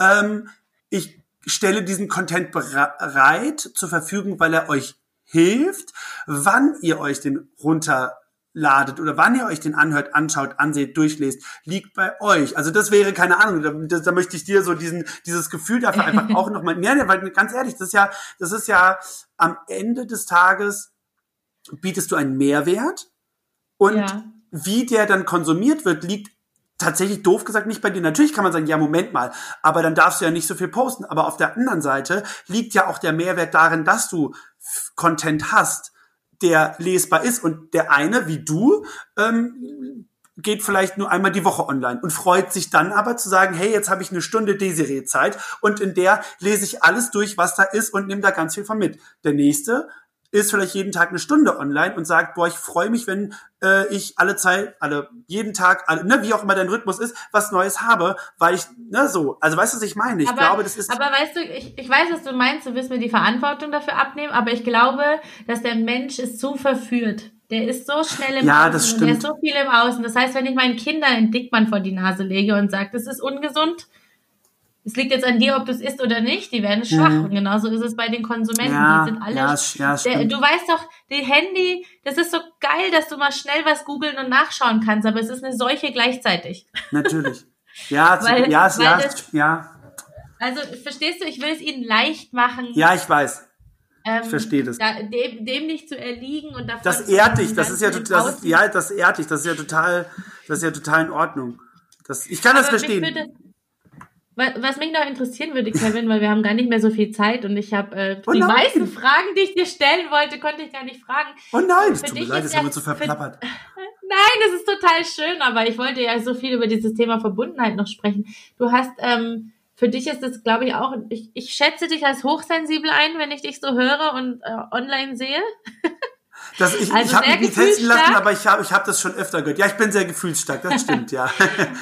ähm, ich stelle diesen Content bereit zur Verfügung, weil er euch hilft, wann ihr euch den runterladet oder wann ihr euch den anhört, anschaut, anseht, durchlest, liegt bei euch. Also das wäre keine Ahnung, da, da, da möchte ich dir so diesen dieses Gefühl dafür einfach auch nochmal, nee, nee, weil ganz ehrlich, das ist ja, das ist ja am Ende des Tages bietest du einen Mehrwert und Ja. wie der dann konsumiert wird, liegt tatsächlich doof gesagt nicht bei dir. Natürlich kann man sagen, ja, Moment mal, aber dann darfst du ja nicht so viel posten. Aber auf der anderen Seite liegt ja auch der Mehrwert darin, dass du Content hast, der lesbar ist und der eine, wie du, ähm, geht vielleicht nur einmal die Woche online und freut sich dann aber zu sagen, hey, jetzt habe ich eine Stunde Desiree-Zeit und in der lese ich alles durch, was da ist und nehme da ganz viel von mit. Der nächste ist vielleicht jeden Tag eine Stunde online und sagt, boah, ich freue mich, wenn äh, ich alle Zeit, alle, jeden Tag, alle, ne, wie auch immer dein Rhythmus ist, was Neues habe, weil ich, ne, so, also weißt du, was ich meine? Ich aber, glaube, das ist, aber weißt du, ich, ich weiß, was du meinst, du willst mir die Verantwortung dafür abnehmen, aber ich glaube, dass der Mensch ist so verführt. Der ist so schnell im Ja, Außen das und der stimmt. ist so viel im Außen. Das heißt, wenn ich meinen Kindern einen Dickmann vor die Nase lege und sage, das ist ungesund, es liegt jetzt an dir, ob du es isst oder nicht, die werden schwach. Mhm. Und genauso ist es bei den Konsumenten. ja, die sind alle ja, ja, der, du weißt doch, die Handy, das ist so geil, dass du mal schnell was googeln und nachschauen kannst, aber es ist eine Seuche gleichzeitig. natürlich. Ja, Weil- ja, es- weil ja, das- ja, Also, verstehst du, ich will es ihnen leicht machen. ja, ich weiß. ähm, ich verstehe das. Da, dem, dem nicht zu erliegen und davon Das zu ehrt dich, das ist ja, das ist, ja, das ehrt dich, das ist ja total, das ist ja total in Ordnung. Das, ich kann das Aber mich verstehen. Was mich noch interessieren würde, Kevin, weil wir haben gar nicht mehr so viel Zeit und ich habe äh, Oh die nein. meisten Fragen, die ich dir stellen wollte, konnte ich gar nicht fragen. Oh nein, es tut mir leid, ja- wird so für- verplappert. Nein, das ist total schön, aber ich wollte ja so viel über dieses Thema Verbundenheit noch sprechen. Du hast, ähm, für dich ist das, glaube ich, auch, ich, ich schätze dich als hochsensibel ein, wenn ich dich so höre und äh, online sehe. Das, ich Also ich habe mich nie testen lassen, aber ich habe ich hab das schon öfter gehört. Ja, ich bin sehr gefühlsstark, das stimmt, ja.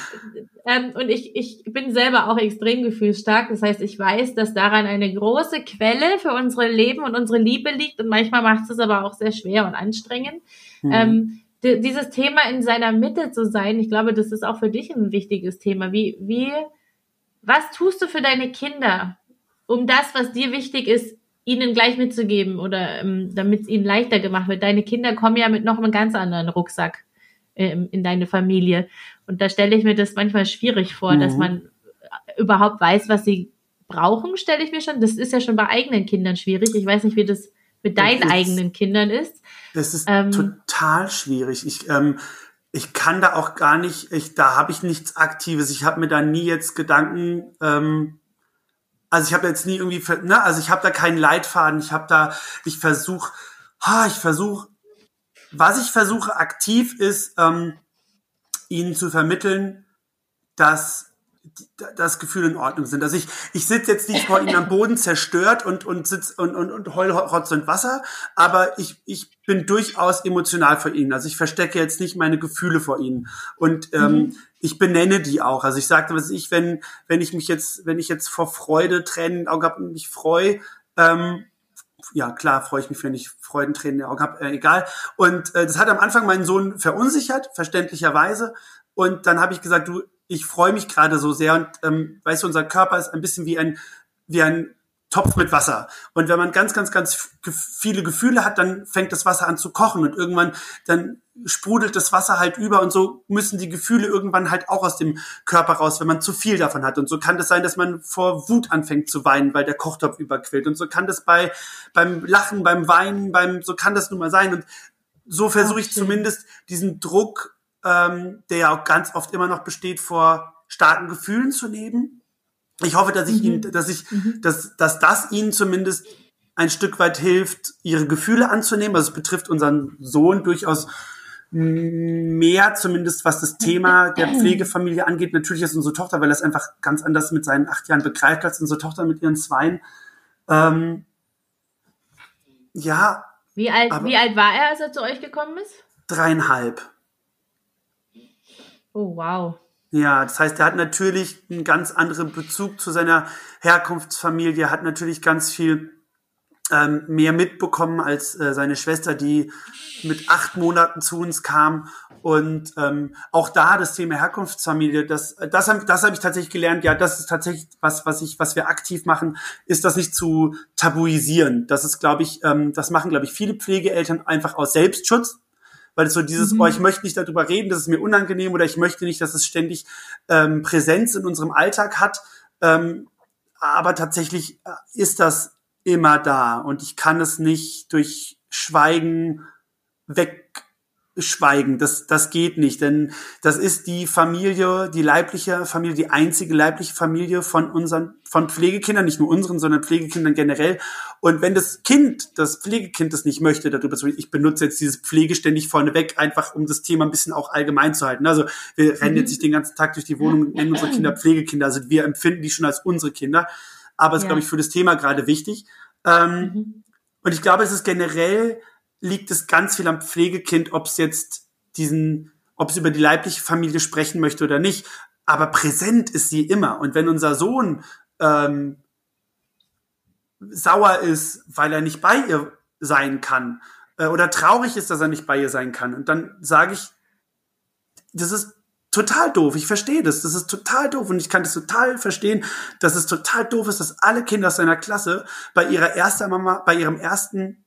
Ähm, und ich, ich bin selber auch extrem gefühlsstark. Das heißt, ich weiß, dass daran eine große Quelle für unsere Leben und unsere Liebe liegt. Und manchmal macht es aber auch sehr schwer und anstrengend. Mhm. Ähm, di- dieses Thema in seiner Mitte zu sein, ich glaube, das ist auch für dich ein wichtiges Thema. Wie, wie, was tust du für deine Kinder, um das, was dir wichtig ist, ihnen gleich mitzugeben oder ähm, damit es ihnen leichter gemacht wird? Deine Kinder kommen ja mit noch einem ganz anderen Rucksack ähm, in deine Familie. Und da stelle ich mir das manchmal schwierig vor, Mhm. dass man überhaupt weiß, was sie brauchen, stelle ich mir schon. Das ist ja schon bei eigenen Kindern schwierig. Ich weiß nicht, wie das mit deinen Das eigenen Kindern ist. Das ist Ähm, total schwierig. Ich, ähm, ich kann da auch gar nicht, ich, da habe ich nichts Aktives. Ich habe mir da nie jetzt Gedanken, ähm, also ich habe jetzt nie irgendwie, ne, also ich habe da keinen Leitfaden. Ich habe da, ich versuche, ich versuche, was ich versuche aktiv ist, ähm, ihnen zu vermitteln, dass das Gefühl in Ordnung sind. Also ich, ich sitze jetzt nicht vor ihnen am Boden zerstört und, und sitz und, und, und heul Rotz und Wasser, aber ich, ich bin durchaus emotional vor ihnen. Also ich verstecke jetzt nicht meine Gefühle vor ihnen. Und ähm, mhm. ich benenne die auch. Also ich sagte, was ich, wenn, wenn ich mich jetzt, wenn ich jetzt vor Freude Tränen Augen habe und mich freue, ähm, ja klar freue ich mich, wenn ich Freudentränen in den Augen habe, äh, egal. Und äh, das hat am Anfang meinen Sohn verunsichert, verständlicherweise. Und dann habe ich gesagt, du, ich freue mich gerade so sehr und ähm, weißt du, unser Körper ist ein bisschen wie ein wie ein Topf mit Wasser. Und wenn man ganz, ganz, ganz viele Gefühle hat, dann fängt das Wasser an zu kochen und irgendwann dann sprudelt das Wasser halt über und so müssen die Gefühle irgendwann halt auch aus dem Körper raus, wenn man zu viel davon hat. Und so kann das sein, dass man vor Wut anfängt zu weinen, weil der Kochtopf überquillt. Und so kann das bei beim Lachen, beim Weinen, beim so kann das nun mal sein. Und so versuche ich zumindest diesen Druck ähm, der ja auch ganz oft immer noch besteht, vor starken Gefühlen zu leben. Ich hoffe, dass ich mhm. ihn, dass ich, mhm. dass, dass das ihnen zumindest ein Stück weit hilft, ihre Gefühle anzunehmen. Also es betrifft unseren Sohn durchaus mehr, zumindest was das Thema der Pflegefamilie angeht. Natürlich ist unsere Tochter, weil er es einfach ganz anders mit seinen acht Jahren begreift als unsere Tochter mit ihren Zweien. Ähm, ja. Wie alt, wie alt war er, als er zu euch gekommen ist? Dreieinhalb. Oh, wow. Ja, das heißt, er hat natürlich einen ganz anderen Bezug zu seiner Herkunftsfamilie, hat natürlich ganz viel ähm, mehr mitbekommen als äh, seine Schwester, die mit acht Monaten zu uns kam. Und ähm, auch da das Thema Herkunftsfamilie, das, das, das habe ich tatsächlich gelernt. Ja, das ist tatsächlich was, was ich, was wir aktiv machen, ist das nicht zu tabuisieren. Das ist, glaube ich, ähm, das machen, glaube ich, viele Pflegeeltern einfach aus Selbstschutz weil es so dieses, mhm. oh, ich möchte nicht darüber reden, das ist mir unangenehm oder ich möchte nicht, dass es ständig ähm, Präsenz in unserem Alltag hat. Ähm, aber tatsächlich äh, ist das immer da und ich kann es nicht durch Schweigen weg schweigen. Das, das geht nicht, denn das ist die Familie, die leibliche Familie, die einzige leibliche Familie von unseren, von Pflegekindern, nicht nur unseren, sondern Pflegekindern generell. Und wenn das Kind, das Pflegekind das nicht möchte, darüber zu reden, ich benutze jetzt dieses Pflege ständig vorneweg, einfach um das Thema ein bisschen auch allgemein zu halten. Also wir mhm. rennen jetzt nicht den ganzen Tag durch die Wohnung und nennen unsere Kinder Pflegekinder. Also wir empfinden die schon als unsere Kinder. Aber es ja. ist, glaube ich, für das Thema gerade wichtig. Ähm, mhm. Und ich glaube, es ist generell liegt es ganz viel am Pflegekind, ob es jetzt diesen, ob es über die leibliche Familie sprechen möchte oder nicht. Aber präsent ist sie immer. Und wenn unser Sohn ähm, sauer ist, weil er nicht bei ihr sein kann, äh, oder traurig ist, dass er nicht bei ihr sein kann, und dann sage ich, das ist total doof. Ich verstehe das. Das ist total doof. Und ich kann das total verstehen, dass es total doof ist, dass alle Kinder aus seiner Klasse bei ihrer ersten Mama, bei ihrem ersten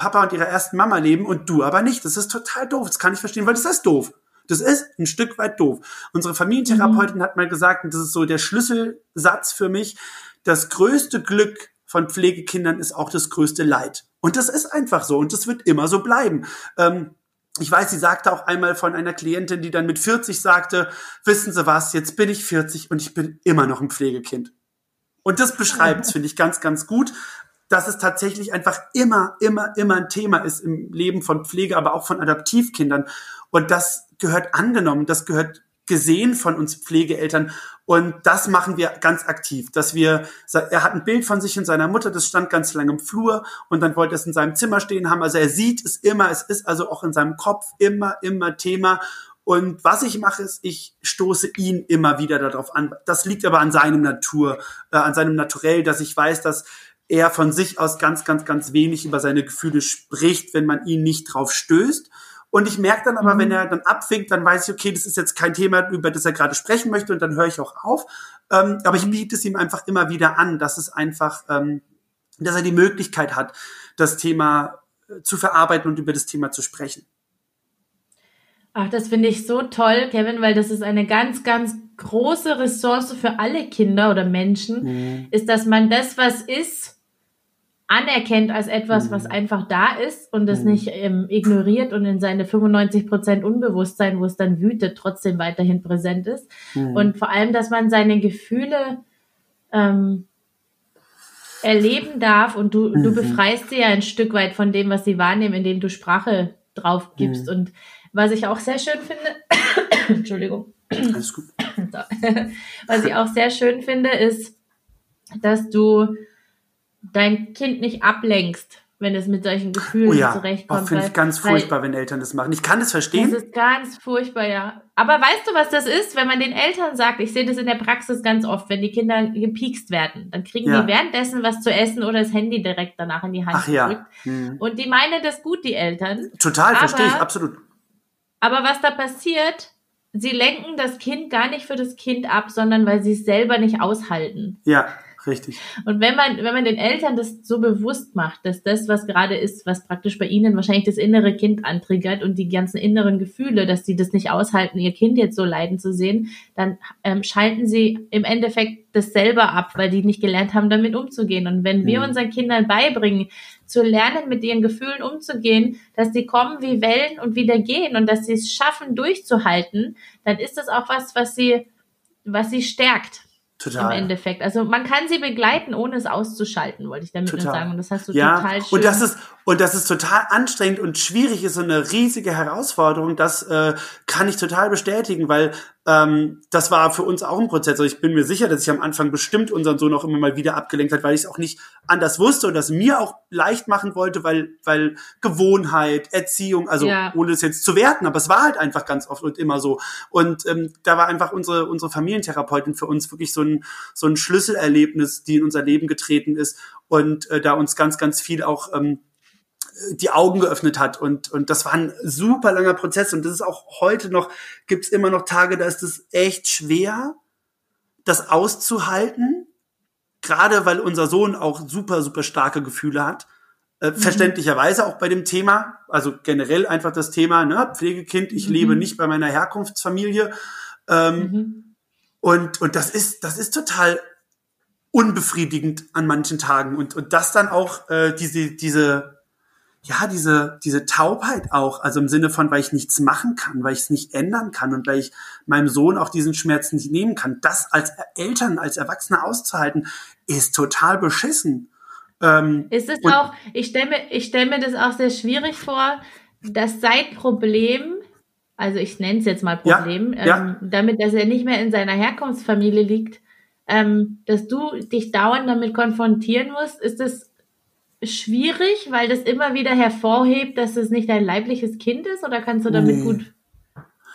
Papa und ihrer ersten Mama leben und du aber nicht. Das ist total doof. Das kann ich verstehen, weil das ist doof. Das ist ein Stück weit doof. Unsere Familientherapeutin mhm. hat mal gesagt, und das ist so der Schlüsselsatz für mich, das größte Glück von Pflegekindern ist auch das größte Leid. Und das ist einfach so und das wird immer so bleiben. Ähm, ich weiß, sie sagte auch einmal von einer Klientin, die dann mit 40 sagte, wissen Sie was, jetzt bin ich 40 und ich bin immer noch ein Pflegekind. Und das beschreibt es, finde ich, ganz, ganz gut dass es tatsächlich einfach immer, immer, immer ein Thema ist im Leben von Pflege, aber auch von Adoptivkindern. Und das gehört angenommen, das gehört gesehen von uns Pflegeeltern. Und das machen wir ganz aktiv, dass wir, er hat ein Bild von sich und seiner Mutter, das stand ganz lange im Flur und dann wollte es in seinem Zimmer stehen haben. Also er sieht es immer, es ist also auch in seinem Kopf immer, immer Thema. Und was ich mache, ist, ich stoße ihn immer wieder darauf an. Das liegt aber an seinem Natur, äh, an seinem Naturell, dass ich weiß, dass er von sich aus ganz, ganz, ganz wenig über seine Gefühle spricht, wenn man ihn nicht drauf stößt. Und ich merke dann aber, mhm. wenn er dann abwinkt, dann weiß ich, okay, das ist jetzt kein Thema, über das er gerade sprechen möchte und dann höre ich auch auf. Ähm, aber ich biete es ihm einfach immer wieder an, dass es einfach, ähm, dass er die Möglichkeit hat, das Thema äh, zu verarbeiten und über das Thema zu sprechen. Ach, das finde ich so toll, Kevin, weil das ist eine ganz, ganz große Ressource für alle Kinder oder Menschen, mhm. ist, dass man das, was ist, anerkennt als etwas, was mhm. einfach da ist und es mhm. nicht ähm, ignoriert und in seine 95 Prozent Unbewusstsein, wo es dann wütet, trotzdem weiterhin präsent ist. Mhm. Und vor allem, dass man seine Gefühle ähm, erleben darf und du, du befreist sie ja ein Stück weit von dem, was sie wahrnehmen, indem du Sprache drauf gibst. Und was ich auch sehr schön finde, Entschuldigung. Alles gut. was ich auch sehr schön finde, ist, dass du dein Kind nicht ablenkst wenn es mit solchen Gefühlen oh ja. zurechtkommt. Oh, finde ich ganz furchtbar, wenn Eltern das machen. Ich kann das verstehen. Das ist ganz furchtbar, ja. Aber weißt du, was das ist, wenn man den Eltern sagt, ich sehe das in der Praxis ganz oft, wenn die Kinder gepiekst werden, dann kriegen ja. die währenddessen was zu essen oder das Handy direkt danach in die Hand Ach, gedrückt. Ja. Hm. Und die meinen das gut, die Eltern. Total, verstehe ich, absolut. Aber was da passiert, sie lenken das Kind gar nicht für das Kind ab, sondern weil sie es selber nicht aushalten. Ja. Richtig. Und wenn man, wenn man den Eltern das so bewusst macht, dass das, was gerade ist, was praktisch bei ihnen wahrscheinlich das innere Kind antriggert und die ganzen inneren Gefühle, dass sie das nicht aushalten, ihr Kind jetzt so leiden zu sehen, dann ähm, schalten sie im Endeffekt das selber ab, weil die nicht gelernt haben, damit umzugehen. Und wenn wir mhm. unseren Kindern beibringen, zu lernen, mit ihren Gefühlen umzugehen, dass sie kommen wie Wellen und wieder gehen und dass sie es schaffen, durchzuhalten, dann ist das auch was, was sie, was sie stärkt. Total. Im Endeffekt. Also man kann sie begleiten, ohne es auszuschalten, wollte ich damit total. nur sagen. Und das hast du ja. total schön. Und das ist und das ist total anstrengend und schwierig ist so eine riesige Herausforderung. Das äh, kann ich total bestätigen, weil ähm, das war für uns auch ein Prozess. Also ich bin mir sicher, dass ich am Anfang bestimmt unseren Sohn auch immer mal wieder abgelenkt hat, weil ich es auch nicht anders wusste und das mir auch leicht machen wollte, weil weil Gewohnheit, Erziehung, also ja. ohne es jetzt zu werten, aber es war halt einfach ganz oft und immer so. Und ähm, da war einfach unsere unsere Familientherapeutin für uns wirklich so ein so ein Schlüsselerlebnis, die in unser Leben getreten ist und äh, da uns ganz ganz viel auch ähm, die Augen geöffnet hat und und das war ein super langer Prozess und das ist auch heute noch gibt's immer noch Tage, da ist es echt schwer, das auszuhalten, gerade weil unser Sohn auch super super starke Gefühle hat. Äh, mhm. Verständlicherweise auch bei dem Thema, also generell einfach das Thema, ne, Pflegekind, ich mhm. lebe nicht bei meiner Herkunftsfamilie. Ähm, mhm. Und, und das ist, das ist total unbefriedigend an manchen Tagen. Und, und das dann auch, äh, diese, diese, ja, diese, diese Taubheit auch, also im Sinne von, weil ich nichts machen kann, weil ich es nicht ändern kann und weil ich meinem Sohn auch diesen Schmerz nicht nehmen kann, das als Eltern, als Erwachsene auszuhalten, ist total beschissen. Ähm, ist es auch, ich stelle mir, ich stell mir das auch sehr schwierig vor, dass sein Problem, also ich nenne es jetzt mal Problem, ja, ähm, ja. damit, dass er nicht mehr in seiner Herkunftsfamilie liegt, ähm, dass du dich dauernd damit konfrontieren musst, ist das schwierig, weil das immer wieder hervorhebt, dass es nicht dein leibliches Kind ist oder kannst du damit nee. gut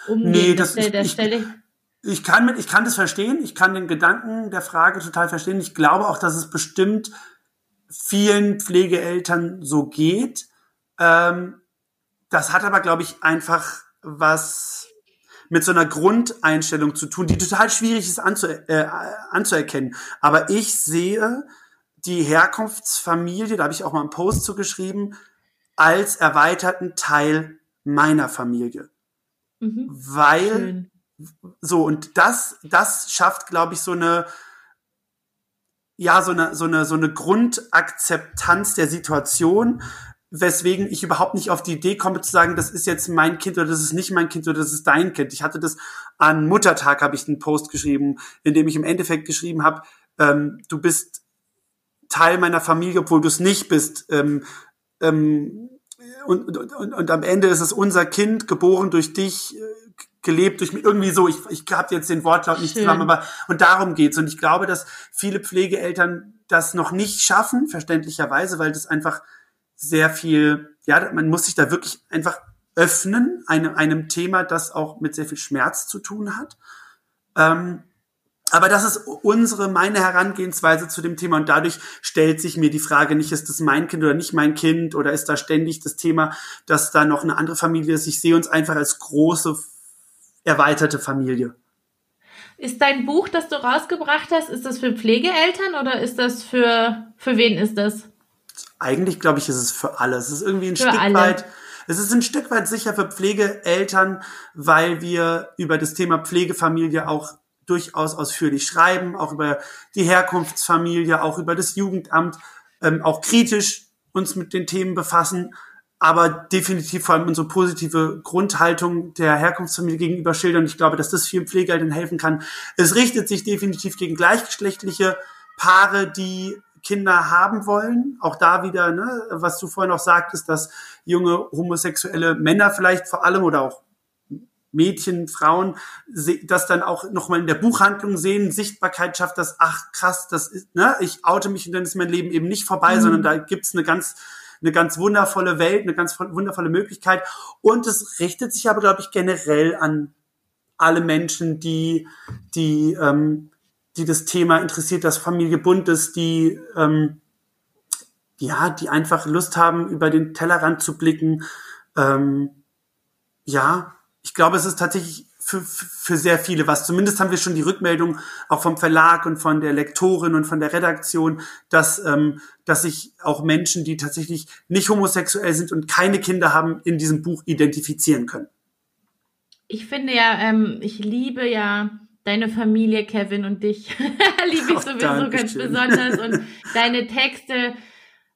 umgehen? Nee, das, das ich, ich, ich, kann mit, ich kann das verstehen, ich kann den Gedanken der Frage total verstehen. Ich glaube auch, dass es bestimmt vielen Pflegeeltern so geht. Ähm, das hat aber, glaube ich, einfach was mit so einer Grundeinstellung zu tun, die total schwierig ist anzu, äh, anzuerkennen. Aber ich sehe die Herkunftsfamilie, da habe ich auch mal einen Post zugeschrieben, als erweiterten Teil meiner Familie. Mhm. Weil Schön. so und das das schafft glaube ich so eine ja so eine so eine so eine Grundakzeptanz der Situation, weswegen ich überhaupt nicht auf die Idee komme zu sagen, das ist jetzt mein Kind oder das ist nicht mein Kind oder das ist dein Kind. Ich hatte das an Muttertag habe ich einen Post geschrieben, in dem ich im Endeffekt geschrieben habe, ähm, du bist Teil meiner Familie, obwohl du es nicht bist. Ähm, ähm, und, und, und, und am Ende ist es unser Kind, geboren durch dich, äh, gelebt durch mich, irgendwie so, ich, ich habe jetzt den Wortlaut nicht Schön. zusammen, aber und darum geht's. Und ich glaube, dass viele Pflegeeltern das noch nicht schaffen, verständlicherweise, weil das einfach sehr viel, ja, man muss sich da wirklich einfach öffnen, einem, einem Thema, das auch mit sehr viel Schmerz zu tun hat. Ähm, aber das ist unsere, meine Herangehensweise zu dem Thema und dadurch stellt sich mir die Frage nicht, ist das mein Kind oder nicht mein Kind oder ist da ständig das Thema, dass da noch eine andere Familie ist. Ich sehe uns einfach als große, erweiterte Familie. Ist dein Buch, das du rausgebracht hast, ist das für Pflegeeltern oder ist das für, für wen ist das? Eigentlich glaube ich, ist es für alle. Es ist irgendwie ein für Stück alle. weit, es ist ein Stück weit sicher für Pflegeeltern, weil wir über das Thema Pflegefamilie auch durchaus ausführlich schreiben, auch über die Herkunftsfamilie, auch über das Jugendamt, ähm, auch kritisch uns mit den Themen befassen, aber definitiv vor allem unsere positive Grundhaltung der Herkunftsfamilie gegenüber schildern. Ich glaube, dass das vielen Pflegeeltern helfen kann. Es richtet sich definitiv gegen gleichgeschlechtliche Paare, die Kinder haben wollen. Auch da wieder, ne, was du vorhin auch sagtest, dass junge homosexuelle Männer vielleicht vor allem oder auch Mädchen, Frauen, das dann auch nochmal in der Buchhandlung sehen, Sichtbarkeit schafft, das, ach krass, das ist, ne, ich oute mich und dann ist mein Leben eben nicht vorbei, mhm. sondern da gibt's eine ganz, eine ganz wundervolle Welt, eine ganz wundervolle Möglichkeit. Und es richtet sich aber, glaube ich, generell an alle Menschen, die, die, ähm, die das Thema interessiert, dass Familie bunt ist, die, ähm, ja, die einfach Lust haben, über den Tellerrand zu blicken. Ähm, ja, ich glaube, es ist tatsächlich für, für sehr viele was. Zumindest haben wir schon die Rückmeldung auch vom Verlag und von der Lektorin und von der Redaktion, dass, ähm, dass sich auch Menschen, die tatsächlich nicht homosexuell sind und keine Kinder haben, in diesem Buch identifizieren können. Ich finde ja, ähm, ich liebe ja deine Familie, Kevin, und dich liebe ich sowieso ganz besonders. Und deine Texte,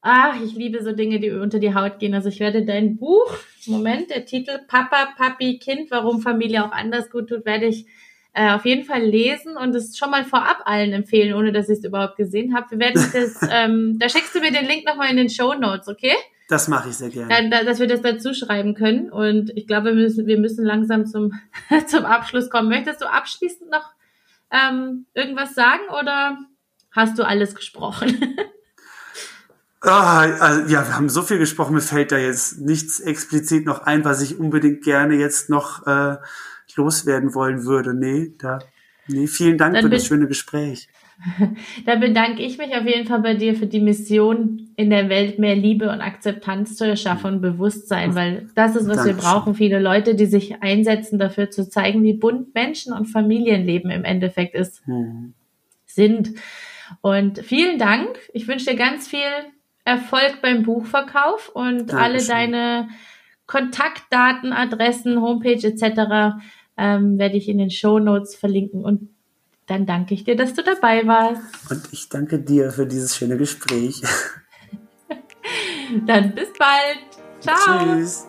ach, ich liebe so Dinge, die unter die Haut gehen. Also ich werde dein Buch, Moment, der Titel Papa, Papi, Kind, warum Familie auch anders gut tut, werde ich äh, auf jeden Fall lesen und es schon mal vorab allen empfehlen, ohne dass ich es überhaupt gesehen habe. Wir werden das, ähm, da schickst du mir den Link nochmal in den Show Notes, okay? Das mache ich sehr gerne. Dann, dass wir das dazu schreiben können. Und ich glaube, wir müssen, wir müssen langsam zum, zum Abschluss kommen. Möchtest du abschließend noch ähm, irgendwas sagen oder hast du alles gesprochen? Ah, also, ja, wir haben so viel gesprochen, mir fällt da jetzt nichts explizit noch ein, was ich unbedingt gerne jetzt noch äh, loswerden wollen würde. Nee, da, nee, vielen Dank Dann für das schöne Gespräch. Dann bedanke ich mich auf jeden Fall bei dir für die Mission in der Welt, mehr Liebe und Akzeptanz zu erschaffen und Bewusstsein, weil das ist, was Dankeschön. wir brauchen. Viele Leute, die sich einsetzen dafür zu zeigen, wie bunt Menschen und Familienleben im Endeffekt ist, hm. sind. Und vielen Dank. Ich wünsche dir ganz viel Erfolg beim Buchverkauf und Dankeschön. alle deine Kontaktdaten, Adressen, Homepage etc. Ähm, werde ich in den Show Notes verlinken und dann danke ich dir, dass du dabei warst. Und ich danke dir für dieses schöne Gespräch. dann bis bald. Ciao. Tschüss.